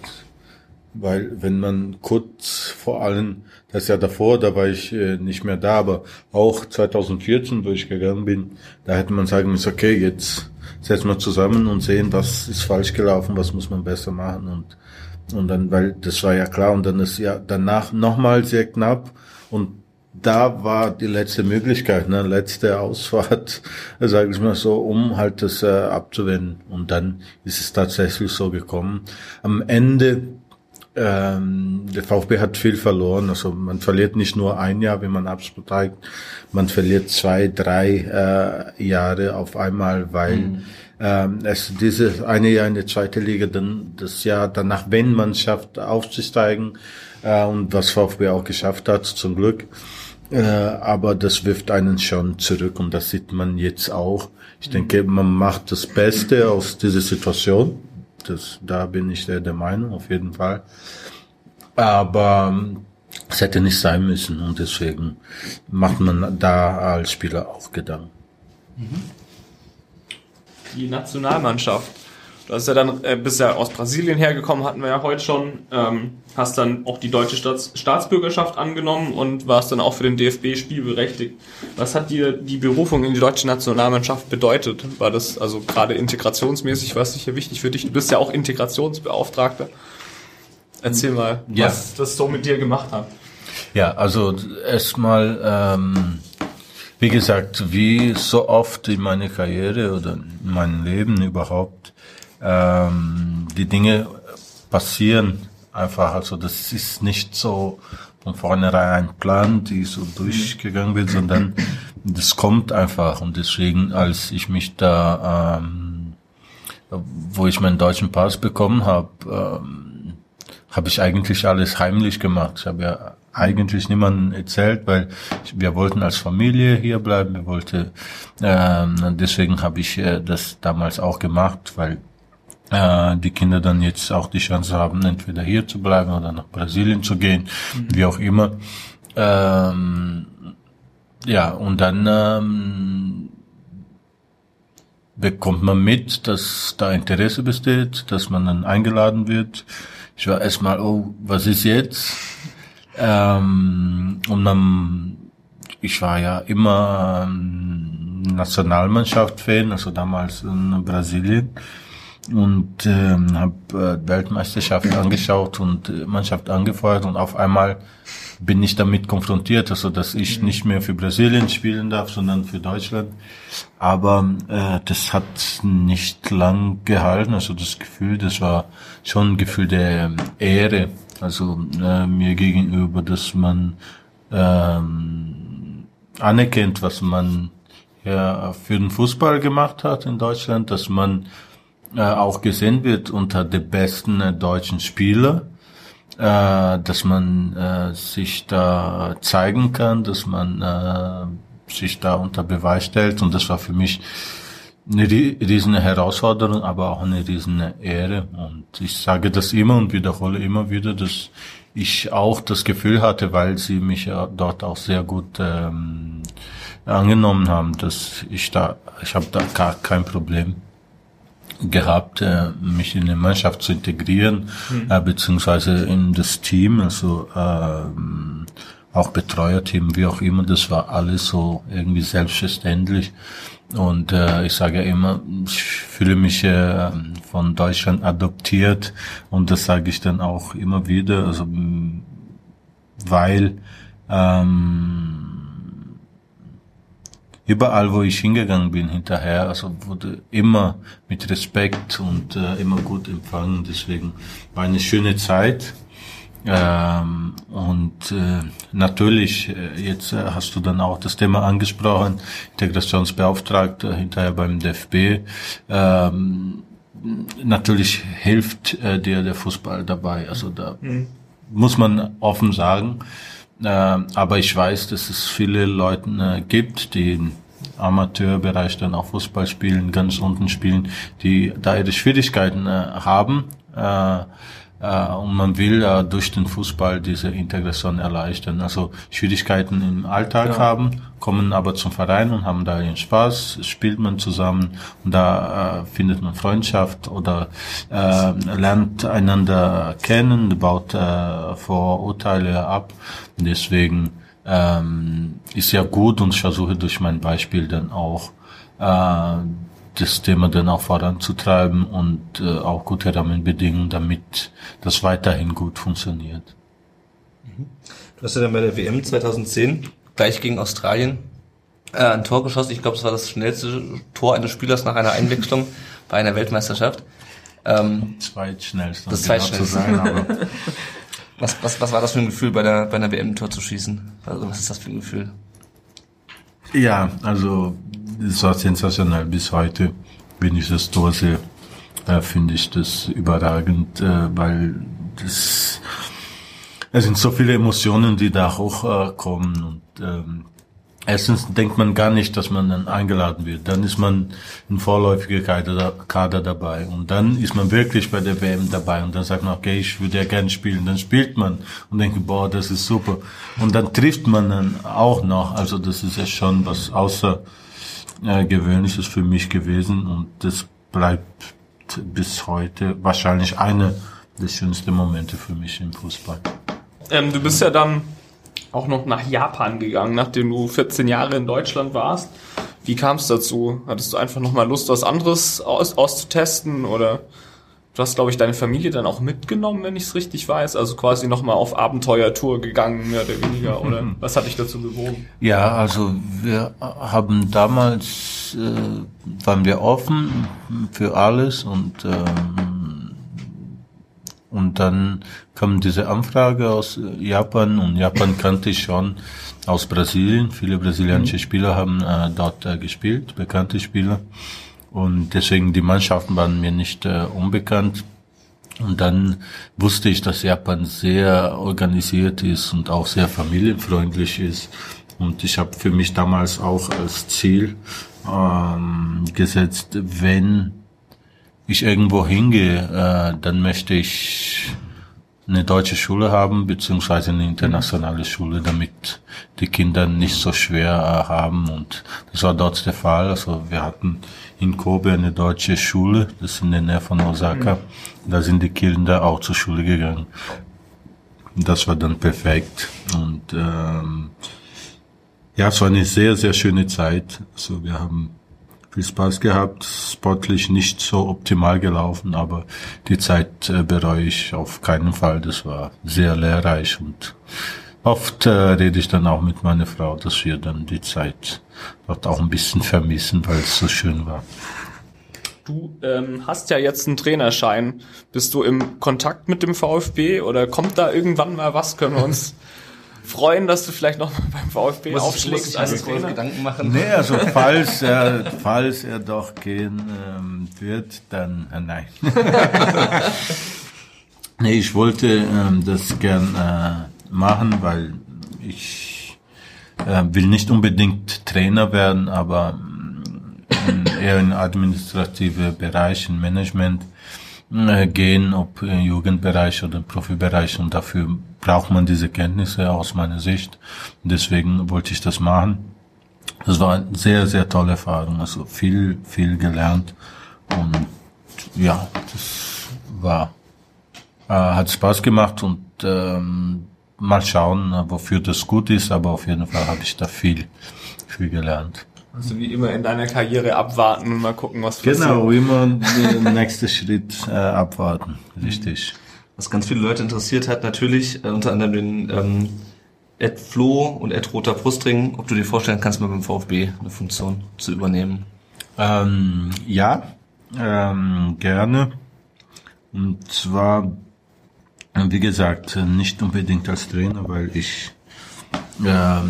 Weil wenn man kurz vor allem, das Jahr davor, da war ich äh, nicht mehr da, aber auch 2014, wo ich gegangen bin, da hätte man sagen müssen, okay, jetzt setzen wir zusammen und sehen, was ist falsch gelaufen, was muss man besser machen und und dann, weil das war ja klar und dann ist ja danach nochmal sehr knapp und da war die letzte Möglichkeit, ne, letzte Ausfahrt, sage ich mal so, um halt das äh, abzuwenden. Und dann ist es tatsächlich so gekommen. Am Ende, ähm, der VfB hat viel verloren. Also man verliert nicht nur ein Jahr, wenn man absteigt, man verliert zwei, drei äh, Jahre auf einmal, weil mhm ähm, es diese eine Jahr in der zweiten Liga, dann das Jahr danach, wenn man schafft, aufzusteigen äh, und was VfB auch geschafft hat, zum Glück. Äh, aber das wirft einen schon zurück und das sieht man jetzt auch. Ich denke, man macht das Beste aus dieser Situation. Das, da bin ich der, der Meinung, auf jeden Fall. Aber ähm, es hätte nicht sein müssen und deswegen macht man da als Spieler auch Gedanken. Mhm. die Nationalmannschaft. Du hast ja dann, äh, bist ja aus Brasilien hergekommen, hatten wir ja heute schon, ähm, hast dann auch die deutsche Staats Staatsbürgerschaft angenommen und warst dann auch für den DFB spielberechtigt. Was hat dir die Berufung in die deutsche Nationalmannschaft bedeutet? War das also gerade integrationsmäßig, war es sicher wichtig für dich? Du bist ja auch Integrationsbeauftragter. Erzähl mal, Ja. was das so mit dir gemacht hat. Ja, also erstmal, ähm, wie gesagt, wie so oft in meiner Karriere oder in meinem Leben überhaupt, ähm, die Dinge passieren einfach. Also das ist nicht so von vornherein ein Plan, die so durchgegangen wird, sondern das kommt einfach. Und deswegen, als ich mich da, ähm, wo ich meinen deutschen Pass bekommen habe, ähm, habe ich eigentlich alles heimlich gemacht. Ich habe ja eigentlich niemandem erzählt, weil wir wollten als Familie hier bleiben. Wir wollten, ähm, deswegen habe ich äh, das damals auch gemacht, weil äh, die Kinder dann jetzt auch die Chance haben, entweder hier zu bleiben oder nach Brasilien zu gehen, wie auch immer. Ähm, ja, und dann ähm, bekommt man mit, dass da Interesse besteht, dass man dann eingeladen wird. Ich war erstmal, oh, was ist jetzt? Ähm, und dann, ich war ja immer ähm, Nationalmannschaft-Fan, also damals in Brasilien und ähm, habe äh, Weltmeisterschaft angeschaut und äh, Mannschaft angefeuert und auf einmal bin ich damit konfrontiert, also dass ich nicht mehr für Brasilien spielen darf, sondern für Deutschland. Aber äh, das hat nicht lang gehalten, also das Gefühl, das war schon ein Gefühl der Ehre, also äh, mir gegenüber, dass man ähm, anerkennt, was man ja für den Fußball gemacht hat in Deutschland, dass man äh, auch gesehen wird unter den besten äh, deutschen Spieler, äh, dass man äh, sich da zeigen kann, dass man sich da unter Beweis stellt. Und das war für mich eine rie- riesige Herausforderung, aber auch eine riesige Ehre. Und ich sage das immer und wiederhole immer wieder, dass ich auch das Gefühl hatte, weil sie mich dort auch sehr gut ähm, angenommen haben, dass ich da, ich habe da gar kein Problem gehabt, äh, mich in die Mannschaft zu integrieren, äh, beziehungsweise in das Team, also ähm, auch Betreuerteam, wie auch immer, das war alles so irgendwie selbstverständlich. Und äh, ich sage ja immer, ich fühle mich äh, von Deutschland adoptiert. Und das sage ich dann auch immer wieder, also weil ähm, überall, wo ich hingegangen bin hinterher, also wurde immer mit Respekt und äh, immer gut empfangen. Deswegen war eine schöne Zeit. Ähm, und äh, natürlich, äh, jetzt äh, hast du dann auch das Thema angesprochen, Integrationsbeauftragter hinterher beim DFB. Ähm, natürlich hilft äh, dir der Fußball dabei. Also da muss man offen sagen. Äh, aber ich weiß, dass es viele Leute äh, gibt, die im Amateurbereich dann auch Fußball spielen, ganz unten spielen, die da ihre Schwierigkeiten äh, haben. Und man will durch den Fußball diese Integration erleichtern. Also Schwierigkeiten im Alltag haben, kommen aber zum Verein und haben da ihren Spaß, spielt man zusammen und da findet man Freundschaft oder lernt einander kennen, baut Vorurteile ab. Deswegen ähm, ist ja gut und ich versuche durch mein Beispiel dann auch äh, das Thema dann auch voranzutreiben und äh, auch gute Rahmenbedingungen, damit das weiterhin gut funktioniert. Du hast ja dann bei der WM 2010 gleich gegen Australien äh, ein Tor geschossen. Ich glaube, das war das schnellste Tor eines Spielers nach einer Einwechslung bei einer Weltmeisterschaft. Ähm, Zweitschnellste. Das genau zweitschnellste. zu sein, aber was, was, was war das für ein Gefühl, bei der, bei einer WM ein Tor zu schießen? Also, was ist das für ein Gefühl? Ja, also es war sensationell. Bis heute, wenn ich das Tor sehe, äh, finde ich das überragend, äh, weil das es sind so viele Emotionen, die da hochkommen. Kommen und ähm, erstens denkt man gar nicht, dass man dann eingeladen wird. Dann ist man ein vorläufiger Kader, Kader dabei und dann ist man wirklich bei der WM dabei und dann sagt man, okay, ich würde ja gerne spielen. Dann spielt man und denkt, boah, das ist super. Und dann trifft man dann auch noch. Also das ist ja schon was außer äh, Gewöhnliches für mich gewesen und das bleibt bis heute wahrscheinlich eine der schönsten Momente für mich im Fußball. Ähm, du bist ja dann auch noch nach Japan gegangen, nachdem du 14 Jahre in Deutschland warst. Wie kam es dazu? Hattest du einfach nochmal Lust, was anderes aus, auszutesten oder du hast, glaube ich, deine Familie dann auch mitgenommen, wenn ich es richtig weiß? Also quasi nochmal auf Abenteuertour gegangen, mehr oder weniger, oder was hat dich dazu bewogen? Ja, also wir haben damals, äh, waren wir offen für alles und ähm, und dann kam diese Anfrage aus Japan und Japan kannte ich schon aus Brasilien. Viele brasilianische Spieler haben äh, dort äh, gespielt, bekannte Spieler. Und deswegen die Mannschaften waren mir nicht äh, unbekannt. Und dann wusste ich, dass Japan sehr organisiert ist und auch sehr familienfreundlich ist. Und ich habe für mich damals auch als Ziel ähm, gesetzt, wenn ich irgendwo hingehe, äh, dann möchte ich eine deutsche Schule haben, beziehungsweise eine internationale Schule, damit die Kinder nicht so schwer äh, haben. Und das war dort der Fall. Also wir hatten in Kobe eine deutsche Schule, das ist in der Nähe von Osaka. Mhm. Da sind die Kinder auch zur Schule gegangen. Das war dann perfekt. Und ähm, ja, es war eine sehr, sehr schöne Zeit. Also wir haben viel Spaß gehabt, sportlich nicht so optimal gelaufen, aber die Zeit äh, bereue ich auf keinen Fall. Das war sehr lehrreich und oft äh, rede ich dann auch mit meiner Frau, dass wir dann die Zeit dort auch ein bisschen vermissen, weil es so schön war. Du ähm, hast ja jetzt einen Trainerschein. Bist du im Kontakt mit dem VfB oder kommt da irgendwann mal was? Können wir uns freuen, dass du vielleicht noch beim VfB muss aufschlägst als Trainer? Gedanken machen. Nee, also falls er, falls er doch gehen ähm, wird, dann äh, nein. nee, ich wollte ähm, das gern äh, machen, weil ich äh, will nicht unbedingt Trainer werden, aber äh, eher in administrative Bereiche, Management äh, gehen, ob im Jugendbereich oder Profibereich und dafür braucht man diese Kenntnisse aus meiner Sicht. Deswegen wollte ich das machen. Das war eine sehr, sehr tolle Erfahrung, also viel, viel gelernt und ja, das war, äh, hat Spaß gemacht und ähm, mal schauen, wofür das gut ist, aber auf jeden Fall habe ich da viel, viel gelernt. Also wie immer in deiner Karriere abwarten und mal gucken, was passiert. Genau, immer den nächsten Schritt äh, abwarten. Richtig. Was ganz viele Leute interessiert hat, natürlich äh, unter anderem den ähm, Ed Flo und Ed Roter Brustring, ob du dir vorstellen kannst, mal beim VfB eine Funktion zu übernehmen. Ähm, ja, ähm, gerne. Und zwar, wie gesagt, nicht unbedingt als Trainer, weil ich äh,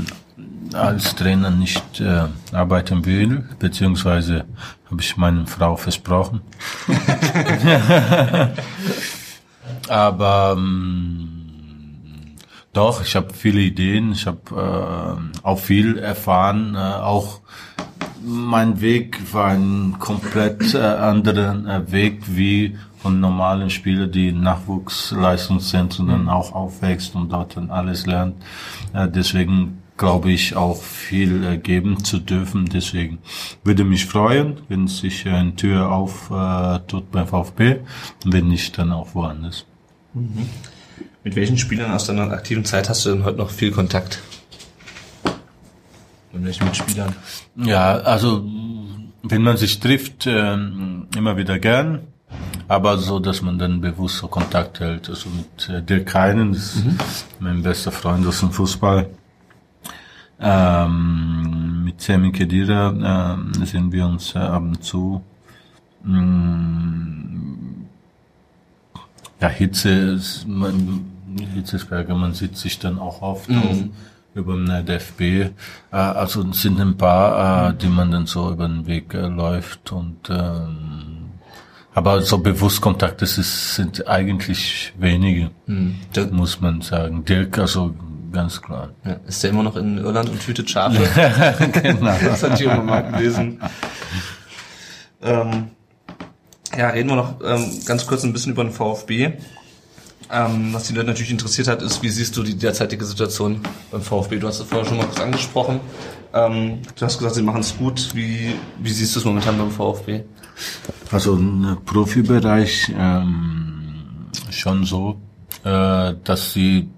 als Trainer nicht äh, arbeiten will, beziehungsweise habe ich meiner Frau versprochen. Aber ähm, doch, ich habe viele Ideen, ich habe äh, auch viel erfahren, äh, auch mein Weg war ein komplett äh, anderer äh, Weg wie von normalen Spielern, die in Nachwuchsleistungszentren mhm. dann auch aufwächst und dort dann alles lernt. Äh, deswegen glaube ich, auch viel äh, geben zu dürfen. Deswegen würde mich freuen, wenn sich eine Tür auf äh, tut beim VfB und wenn nicht, dann auch woanders. Mhm. Mit welchen Spielern aus deiner aktiven Zeit hast du denn heute noch viel Kontakt? Mit welchen Mitspielern? Ja, also wenn man sich trifft, äh, immer wieder gern. Aber so, dass man dann bewusst so Kontakt hält. Also mit äh, Dirk Heinen, das ist mhm. mein bester Freund aus dem Fußball. Ähm, mit Semi Kedira äh, sehen wir uns äh, ab und zu. Mm, ja, Hitze, man, Hitzesberger, man sieht sich dann auch oft mhm. auf, über den DFB. Äh, also es sind ein paar, äh, die man dann so über den Weg äh, läuft und ähm, aber so bewusst Kontakt, das ist, sind eigentlich wenige, mhm. muss man sagen. Dirk, also ganz klar. Ja, ist der immer noch in Irland und hütet Schafe? genau. das hatte ich auch mal gelesen. ähm, ja, reden wir noch ähm, ganz kurz ein bisschen über den VfB. Ähm, was die Leute natürlich interessiert hat, ist, wie siehst du die derzeitige Situation beim VfB? Du hast es vorher schon mal kurz angesprochen. Ähm, du hast gesagt, sie machen es gut. Wie, wie siehst du es momentan beim VfB? Also im Profibereich ähm, schon so, äh, dass sie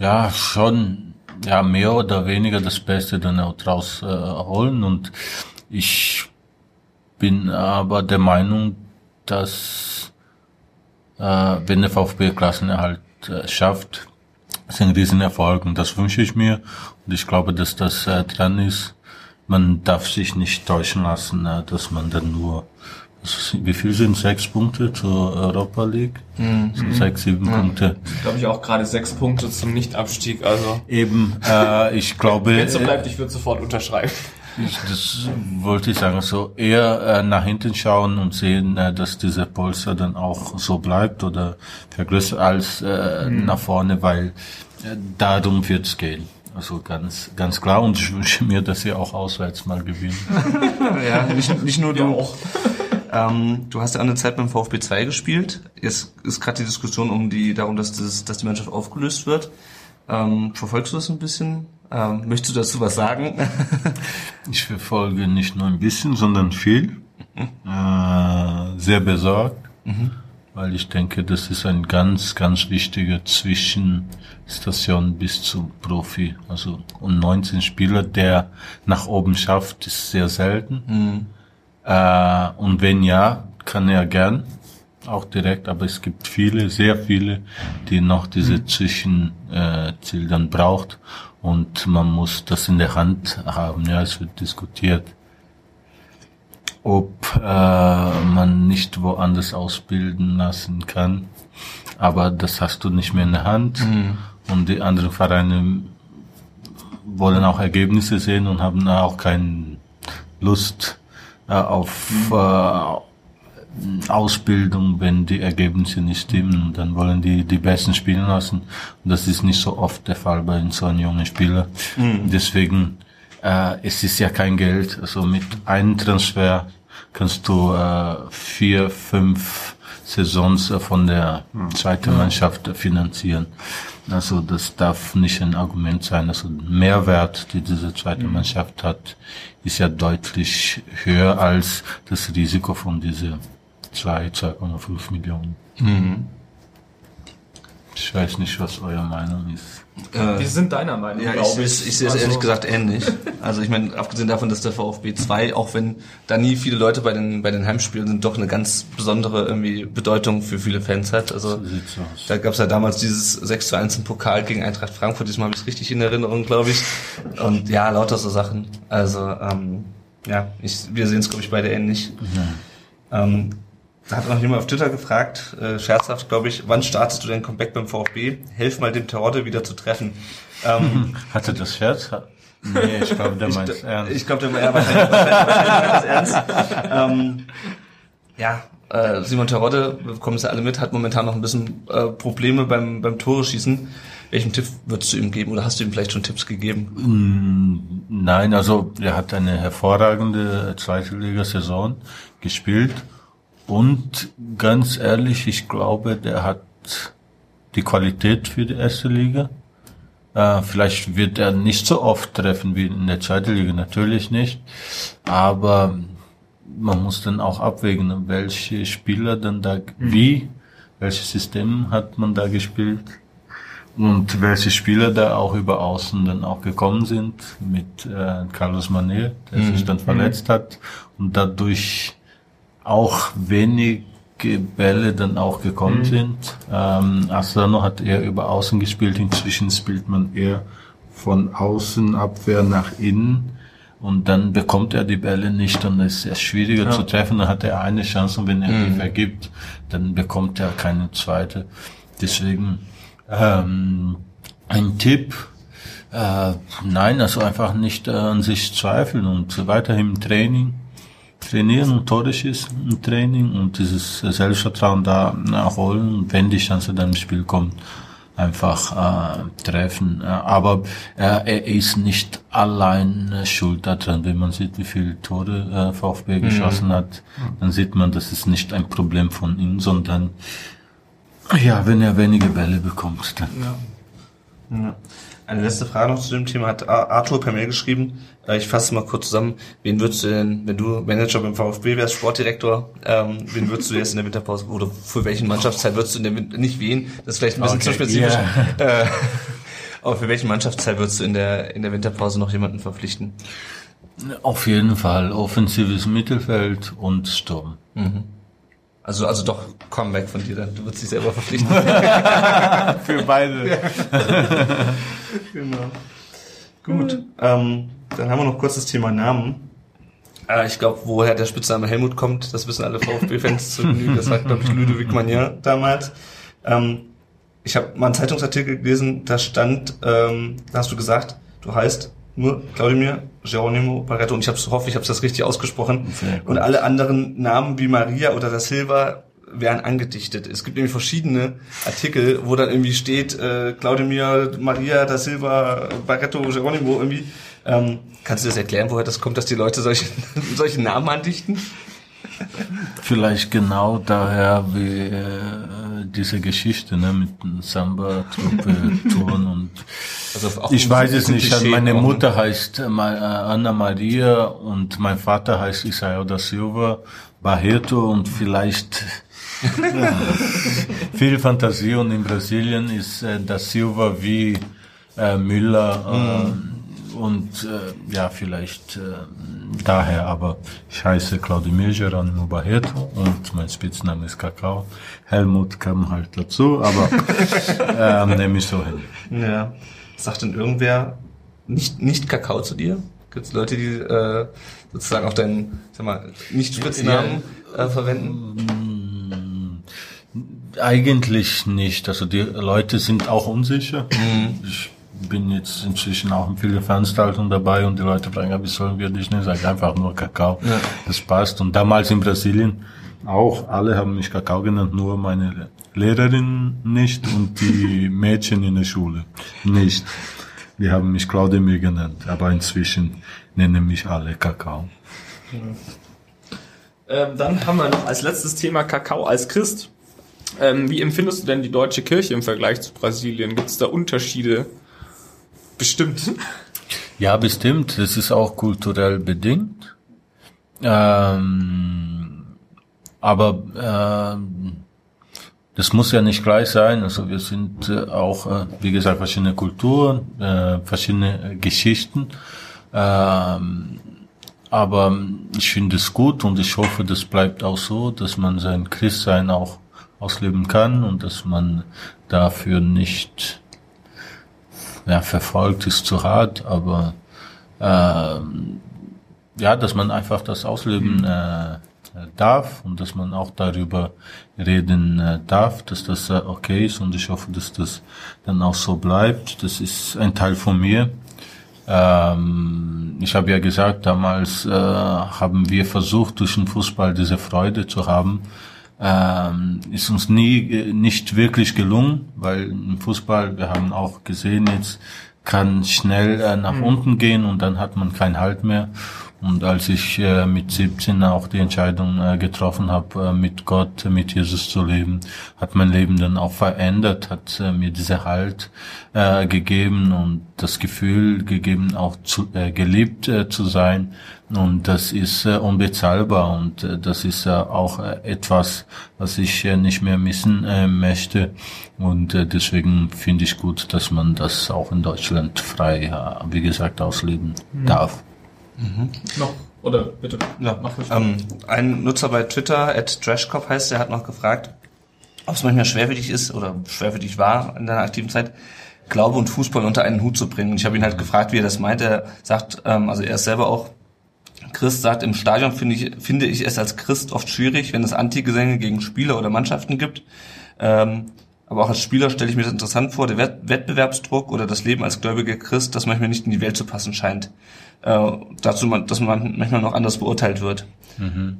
ja schon ja mehr oder weniger das Beste dann auch draus äh, holen. Und ich bin aber der Meinung, dass äh, wenn der VfB Klassenerhalt äh, schafft, ist ein Riesenerfolg und das wünsche ich mir. Und ich glaube, dass das äh, dran ist. Man darf sich nicht täuschen lassen, äh, dass man dann nur wie viel sind sechs Punkte zur Europa League? Mhm. So sechs, sieben mhm. Punkte. Glaube ich auch gerade sechs Punkte zum Nichtabstieg. Also eben, äh, ich glaube. Wenn es so bleibt, ich würde sofort unterschreiben. Ich, das wollte ich sagen, so eher äh, nach hinten schauen und sehen, äh, dass dieser Polster dann auch so bleibt oder vergrößert als äh, mhm. nach vorne, weil äh, darum wird's gehen. Also ganz, ganz klar und ich wünsche mir, dass sie auch auswärts mal gewinnen. ja, nicht, nicht nur du. Ja, auch. Ähm, du hast ja eine Zeit beim VfB 2 gespielt. Jetzt ist gerade die Diskussion um die, darum, dass, das, dass die Mannschaft aufgelöst wird. Ähm, verfolgst du das ein bisschen? Ähm, möchtest du dazu was sagen? ich verfolge nicht nur ein bisschen, sondern viel. Mhm. Äh, sehr besorgt. Mhm. Weil ich denke, das ist ein ganz, ganz wichtiger Zwischenstation bis zum Profi. Also, und 19 Spieler, der nach oben schafft, ist sehr selten. Mhm. Äh, und wenn ja, kann er gern auch direkt, aber es gibt viele, sehr viele, die noch diese mhm. Zwischenziel dann braucht und man muss das in der Hand haben. Ja, es wird diskutiert, ob äh, man nicht woanders ausbilden lassen kann, aber das hast du nicht mehr in der Hand mhm. und die anderen Vereine wollen auch Ergebnisse sehen und haben auch keine Lust auf äh, Ausbildung, wenn die Ergebnisse nicht stimmen. Dann wollen die die Besten spielen lassen. Und das ist nicht so oft der Fall bei so einem jungen Spieler. Mhm. Deswegen, äh, es ist ja kein Geld. Also mit einem Transfer kannst du äh, vier, fünf Saisons von der zweiten Mannschaft finanzieren. Also das darf nicht ein Argument sein. Also Mehrwert, die diese zweite mhm. Mannschaft hat, ist ja deutlich höher als das Risiko von diese zwei, 2,5 Millionen. Mhm. Ich weiß nicht, was eure Meinung ist. Äh, Wir sind deiner Meinung, ja, ich. Ich, ich sehe es also, ehrlich gesagt ähnlich. Also ich meine, abgesehen davon, dass der VfB 2, auch wenn da nie viele Leute bei den, bei den Heimspielen sind, doch eine ganz besondere irgendwie Bedeutung für viele Fans hat. Also so da gab es ja damals dieses 6 zu 1 im Pokal gegen Eintracht Frankfurt, diesmal habe ich es richtig in Erinnerung, glaube ich. Und ja, lauter so Sachen. Also ähm, ja, ich, wir sehen es, glaube ich, beide ähnlich. Ja. Ähm, da hat noch jemand auf Twitter gefragt, äh, scherzhaft, glaube ich, wann startest du dein Comeback beim VfB? Helf mal dem Terodde wieder zu treffen. Ähm, Hatte das Scherz? Nee, ich glaube, der meint es ernst. Ich glaube, der meint wahrscheinlich, ernst. Ähm, ja, äh, Simon Terodde, wir bekommen es ja alle mit, hat momentan noch ein bisschen äh, Probleme beim, beim Tore schießen. Welchen Tipp würdest du ihm geben oder hast du ihm vielleicht schon Tipps gegeben? Mm, nein, also er hat eine hervorragende zweite Liga-Saison gespielt und ganz ehrlich, ich glaube, der hat die Qualität für die erste Liga. Äh, vielleicht wird er nicht so oft treffen wie in der zweiten Liga, natürlich nicht. Aber man muss dann auch abwägen, welche Spieler dann da, mhm. wie, welches System hat man da gespielt und welche Spieler da auch über Außen dann auch gekommen sind mit äh, Carlos Manet, der mhm. sich dann verletzt mhm. hat und dadurch auch wenige Bälle dann auch gekommen mhm. sind. Ähm, Asano hat eher über Außen gespielt, inzwischen spielt man eher von Außenabwehr nach innen und dann bekommt er die Bälle nicht und es ist sehr schwieriger ja. zu treffen. Dann hat er eine Chance und wenn er mhm. die vergibt, dann bekommt er keine zweite. Deswegen ähm, ein Tipp, äh, nein, also einfach nicht äh, an sich zweifeln und weiterhin im Training trainieren und Tore schießen im Training und dieses Selbstvertrauen da nachholen, wenn die Chance dann im Spiel kommt, einfach äh, treffen. Aber äh, er ist nicht allein schuld daran. Wenn man sieht, wie viele Tore äh, VfB mhm. geschossen hat, dann sieht man, das ist nicht ein Problem von ihm, sondern Ja, wenn er wenige Bälle bekommt, dann. Ja. ja. Eine letzte Frage noch zu dem Thema hat Arthur per Mail geschrieben. Äh, ich fasse mal kurz zusammen. Wen würdest du denn, wenn du Manager beim VfB wärst, Sportdirektor, ähm, wen würdest du jetzt in der Winterpause oder für welchen Mannschaftszeit würdest du in der Winter, nicht wen, das ist vielleicht ein bisschen okay, zu spezifisch. Yeah. Äh, aber für welchen Mannschaftszeit würdest du in der, in der Winterpause noch jemanden verpflichten? Auf jeden Fall offensives Mittelfeld und Sturm. Mhm. Also, also doch Comeback von dir dann. Du würdest dich selber verpflichten. Für beide. genau. Gut. Ähm, dann haben wir noch kurz das Thema Namen. Äh, ich glaube, woher der Spitzname Helmut kommt, das wissen alle VfB-Fans zu genügen. Das sagt, glaube ich, Ludovic Manier damals. Ähm, ich habe mal einen Zeitungsartikel gelesen, da stand, ähm, da hast du gesagt, du heißt nur Claudemir Geronimo Barretto und ich hab's, hoffe, ich habe das richtig ausgesprochen. Und alle anderen Namen wie Maria oder da Silva werden angedichtet. Es gibt nämlich verschiedene Artikel, wo dann irgendwie steht äh, Claudemir Maria da Silva Barretto Geronimo irgendwie. Ähm, kannst du das erklären, woher das kommt, dass die Leute solche, solche Namen andichten? Vielleicht genau daher wie äh, diese Geschichte ne, mit Samba-Truppe, Turn und also ich weiß es nicht. Meine Mutter heißt äh, Anna Maria und mein Vater heißt Isaiah da Silva Barreto und vielleicht ja, viel Fantasie und in Brasilien ist äh, da Silva wie äh, Müller. Äh, mm und äh, ja, vielleicht äh, daher, aber ich heiße Claudemir Geronimo Barreto und mein Spitzname ist Kakao. Helmut kam halt dazu, aber äh, nehme ich so hin. Ja. Sagt denn irgendwer nicht, nicht Kakao zu dir? Gibt es Leute, die äh, sozusagen auch deinen, sag mal, nicht Spitznamen äh, verwenden? Eigentlich nicht. Also die Leute sind auch unsicher. Mhm. Ich bin jetzt inzwischen auch in vielen Veranstaltungen dabei und die Leute fragen, ja, wie sollen wir dich nennen? Sag einfach nur Kakao. Ja. Das passt. Und damals in Brasilien auch, alle haben mich Kakao genannt, nur meine Lehrerin nicht und die Mädchen in der Schule nicht. Die haben mich Claudemir genannt, aber inzwischen nennen mich alle Kakao. Ähm, dann haben wir noch als letztes Thema Kakao als Christ. Ähm, wie empfindest du denn die deutsche Kirche im Vergleich zu Brasilien? Gibt es da Unterschiede? Bestimmt. Ja, bestimmt. Das ist auch kulturell bedingt. Ähm, aber äh, das muss ja nicht gleich sein. Also wir sind äh, auch, äh, wie gesagt, verschiedene Kulturen, äh, verschiedene Geschichten. Ähm, aber ich finde es gut und ich hoffe, das bleibt auch so, dass man sein Christsein auch ausleben kann und dass man dafür nicht ja, verfolgt ist zu hart, aber äh, ja, dass man einfach das ausleben mhm. äh, darf und dass man auch darüber reden äh, darf, dass das äh, okay ist und ich hoffe, dass das dann auch so bleibt. Das ist ein Teil von mir. Ähm, ich habe ja gesagt, damals äh, haben wir versucht, durch den Fußball diese Freude zu haben ähm, ist uns nie nicht wirklich gelungen, weil im Fußball, wir haben auch gesehen jetzt, kann schnell äh, nach mhm. unten gehen und dann hat man keinen Halt mehr. Und als ich äh, mit 17 auch die Entscheidung äh, getroffen habe, äh, mit Gott, mit Jesus zu leben, hat mein Leben dann auch verändert, hat mir diese Halt gegeben und das Gefühl gegeben, auch zu, geliebt zu sein. Und das ist unbezahlbar und das ist auch etwas, was ich nicht mehr missen möchte. Und deswegen finde ich gut, dass man das auch in Deutschland frei, wie gesagt, ausleben mhm. darf. Mhm. Noch. Oder bitte. Ja. Mach ähm, ein Nutzer bei Twitter, at Trashcop heißt, der hat noch gefragt, ob es manchmal schwer für dich ist oder schwer für dich war in deiner aktiven Zeit, Glaube und Fußball unter einen Hut zu bringen. Und ich habe ihn halt gefragt, wie er das meint. Er sagt, ähm, also er ist selber auch Christ, sagt, im Stadion finde ich, finde ich es als Christ oft schwierig, wenn es Antigesänge gegen Spieler oder Mannschaften gibt. Ähm, aber auch als Spieler stelle ich mir das interessant vor, der Wettbewerbsdruck oder das Leben als gläubiger Christ, das manchmal nicht in die Welt zu passen scheint äh, dazu, man, dass man manchmal noch anders beurteilt wird. Mhm.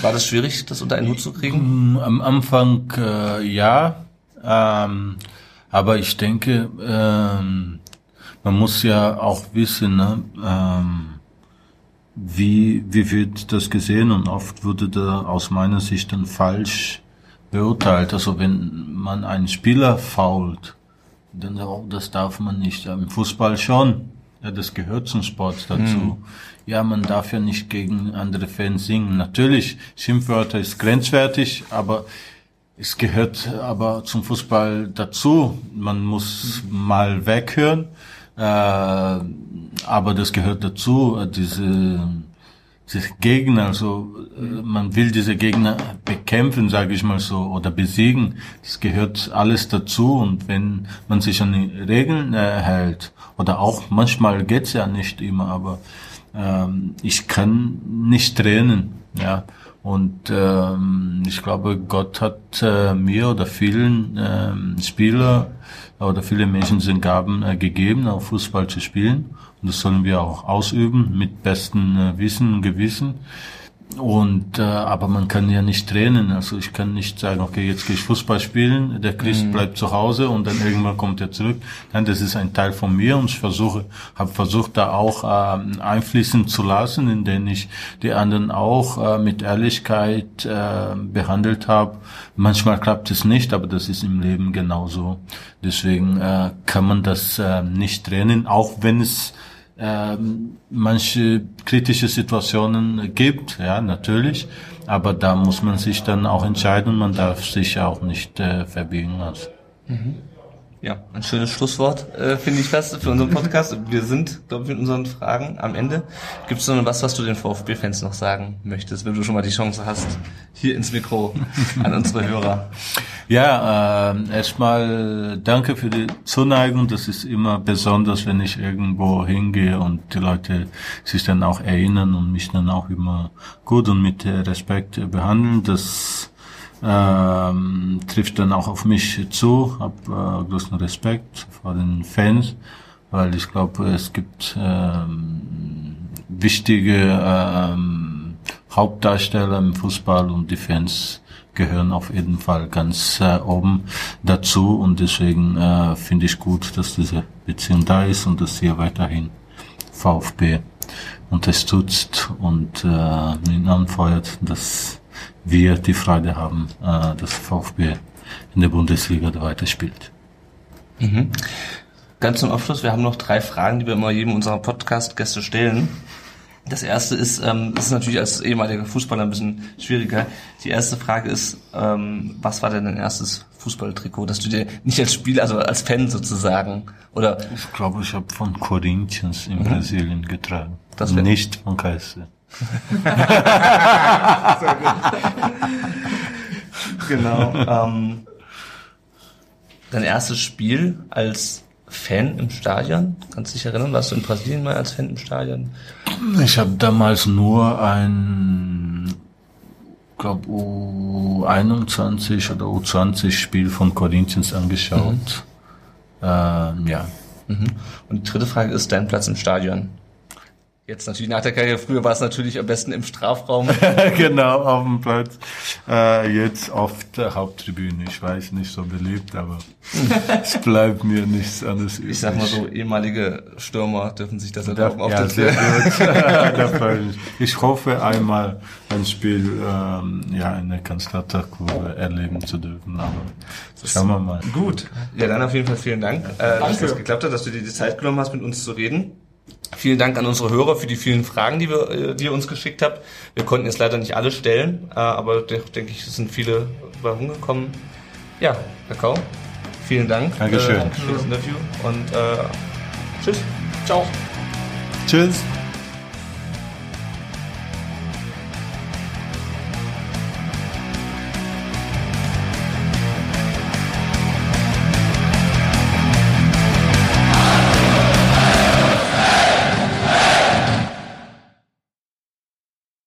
War das schwierig, das unter einen Hut zu kriegen? Mm, am Anfang äh, ja, ähm, aber ich denke, ähm, man muss ja auch wissen, ne, ähm, wie, wie wird das gesehen und oft wurde da aus meiner Sicht dann falsch beurteilt. Also wenn man einen Spieler fault, dann oh, das darf man nicht. Im Fußball schon. Ja, das gehört zum Sport dazu. Mhm. Ja, man darf ja nicht gegen andere Fans singen. Natürlich, Schimpfwörter ist grenzwertig, aber es gehört aber zum Fußball dazu. Man muss mal weghören, äh, aber das gehört dazu. Diese, diese Gegner, also äh, man will diese Gegner bekämpfen, sage ich mal so, oder besiegen. Das gehört alles dazu. Und wenn man sich an die Regeln äh, hält, oder auch manchmal geht's ja nicht immer, aber ähm, ich kann nicht tränen, ja. Und ähm, ich glaube, Gott hat äh, mir oder vielen ähm, Spieler oder viele Menschen sind Gaben äh, gegeben, auch Fußball zu spielen. Und das sollen wir auch ausüben mit bestem äh, Wissen und Gewissen. Und äh, aber man kann ja nicht trainen. Also ich kann nicht sagen, okay, jetzt gehe ich Fußball spielen, der Christ mhm. bleibt zu Hause und dann irgendwann kommt er zurück. Nein, das ist ein Teil von mir und ich versuche, habe versucht, da auch äh, einfließen zu lassen, indem ich die anderen auch äh, mit Ehrlichkeit äh, behandelt habe. Manchmal klappt es nicht, aber das ist im Leben genauso. Deswegen äh, kann man das äh, nicht trennen, auch wenn es manche kritische Situationen gibt, ja, natürlich. Aber da muss man sich dann auch entscheiden, man darf sich auch nicht äh, verbiegen lassen. Mhm. Ja, ein schönes Schlusswort, äh, finde ich fast, für unseren Podcast. Wir sind, glaube ich, mit unseren Fragen am Ende. Gibt es noch was, was du den VfB-Fans noch sagen möchtest, wenn du schon mal die Chance hast, hier ins Mikro an unsere Hörer? Ja, äh, erstmal danke für die Zuneigung. Das ist immer besonders, wenn ich irgendwo hingehe und die Leute sich dann auch erinnern und mich dann auch immer gut und mit Respekt behandeln. Das ähm, trifft dann auch auf mich zu, habe äh, großen Respekt vor den Fans, weil ich glaube, es gibt ähm, wichtige ähm, Hauptdarsteller im Fußball und die Fans gehören auf jeden Fall ganz äh, oben dazu und deswegen äh, finde ich gut, dass diese Beziehung da ist und dass hier weiterhin VfB unterstützt und äh, ihn anfeuert, dass wir die Freude haben, äh, dass VfB in der Bundesliga da weiterspielt. Mhm. Ganz zum Abschluss, wir haben noch drei Fragen, die wir immer jedem unserer Podcast-Gäste stellen. Das erste ist, ähm, das ist natürlich als ehemaliger Fußballer ein bisschen schwieriger. Die erste Frage ist, ähm, was war denn dein erstes Fußballtrikot, dass du dir nicht als Spieler, also als Fan sozusagen, oder? Ich glaube, ich habe von Corinthians in mhm. Brasilien getragen. Das nicht von Kaiser. genau. Ähm, dein erstes Spiel als Fan im Stadion? Kannst du dich erinnern? Warst du in Brasilien mal als Fan im Stadion? Ich habe damals nur ein, glaube U21 oder U20 Spiel von Corinthians angeschaut. Mhm. Ähm, ja. Mhm. Und die dritte Frage ist dein Platz im Stadion. Jetzt natürlich nach der Karriere. Früher war es natürlich am besten im Strafraum. genau, auf dem Platz. Äh, jetzt auf der Haupttribüne. Ich weiß, nicht so beliebt, aber es bleibt mir nichts anderes übrig. Ich sag mal so, ehemalige Stürmer dürfen sich das erlauben auf ja, sehr gut. ich hoffe einmal ein Spiel ähm, ja, in der Kanzlerkurve erleben zu dürfen. Aber schauen wir mal. Gut. Ja, dann auf jeden Fall vielen Dank, äh, dass das geklappt hat, dass du dir die Zeit genommen hast, mit uns zu reden. Vielen Dank an unsere Hörer für die vielen Fragen, die, wir, äh, die ihr uns geschickt habt. Wir konnten jetzt leider nicht alle stellen, äh, aber denke ich, es sind viele bei rumgekommen. Ja, Kakao, vielen Dank Dankeschön. Äh, für das Interview und äh, tschüss. Ciao. Tschüss.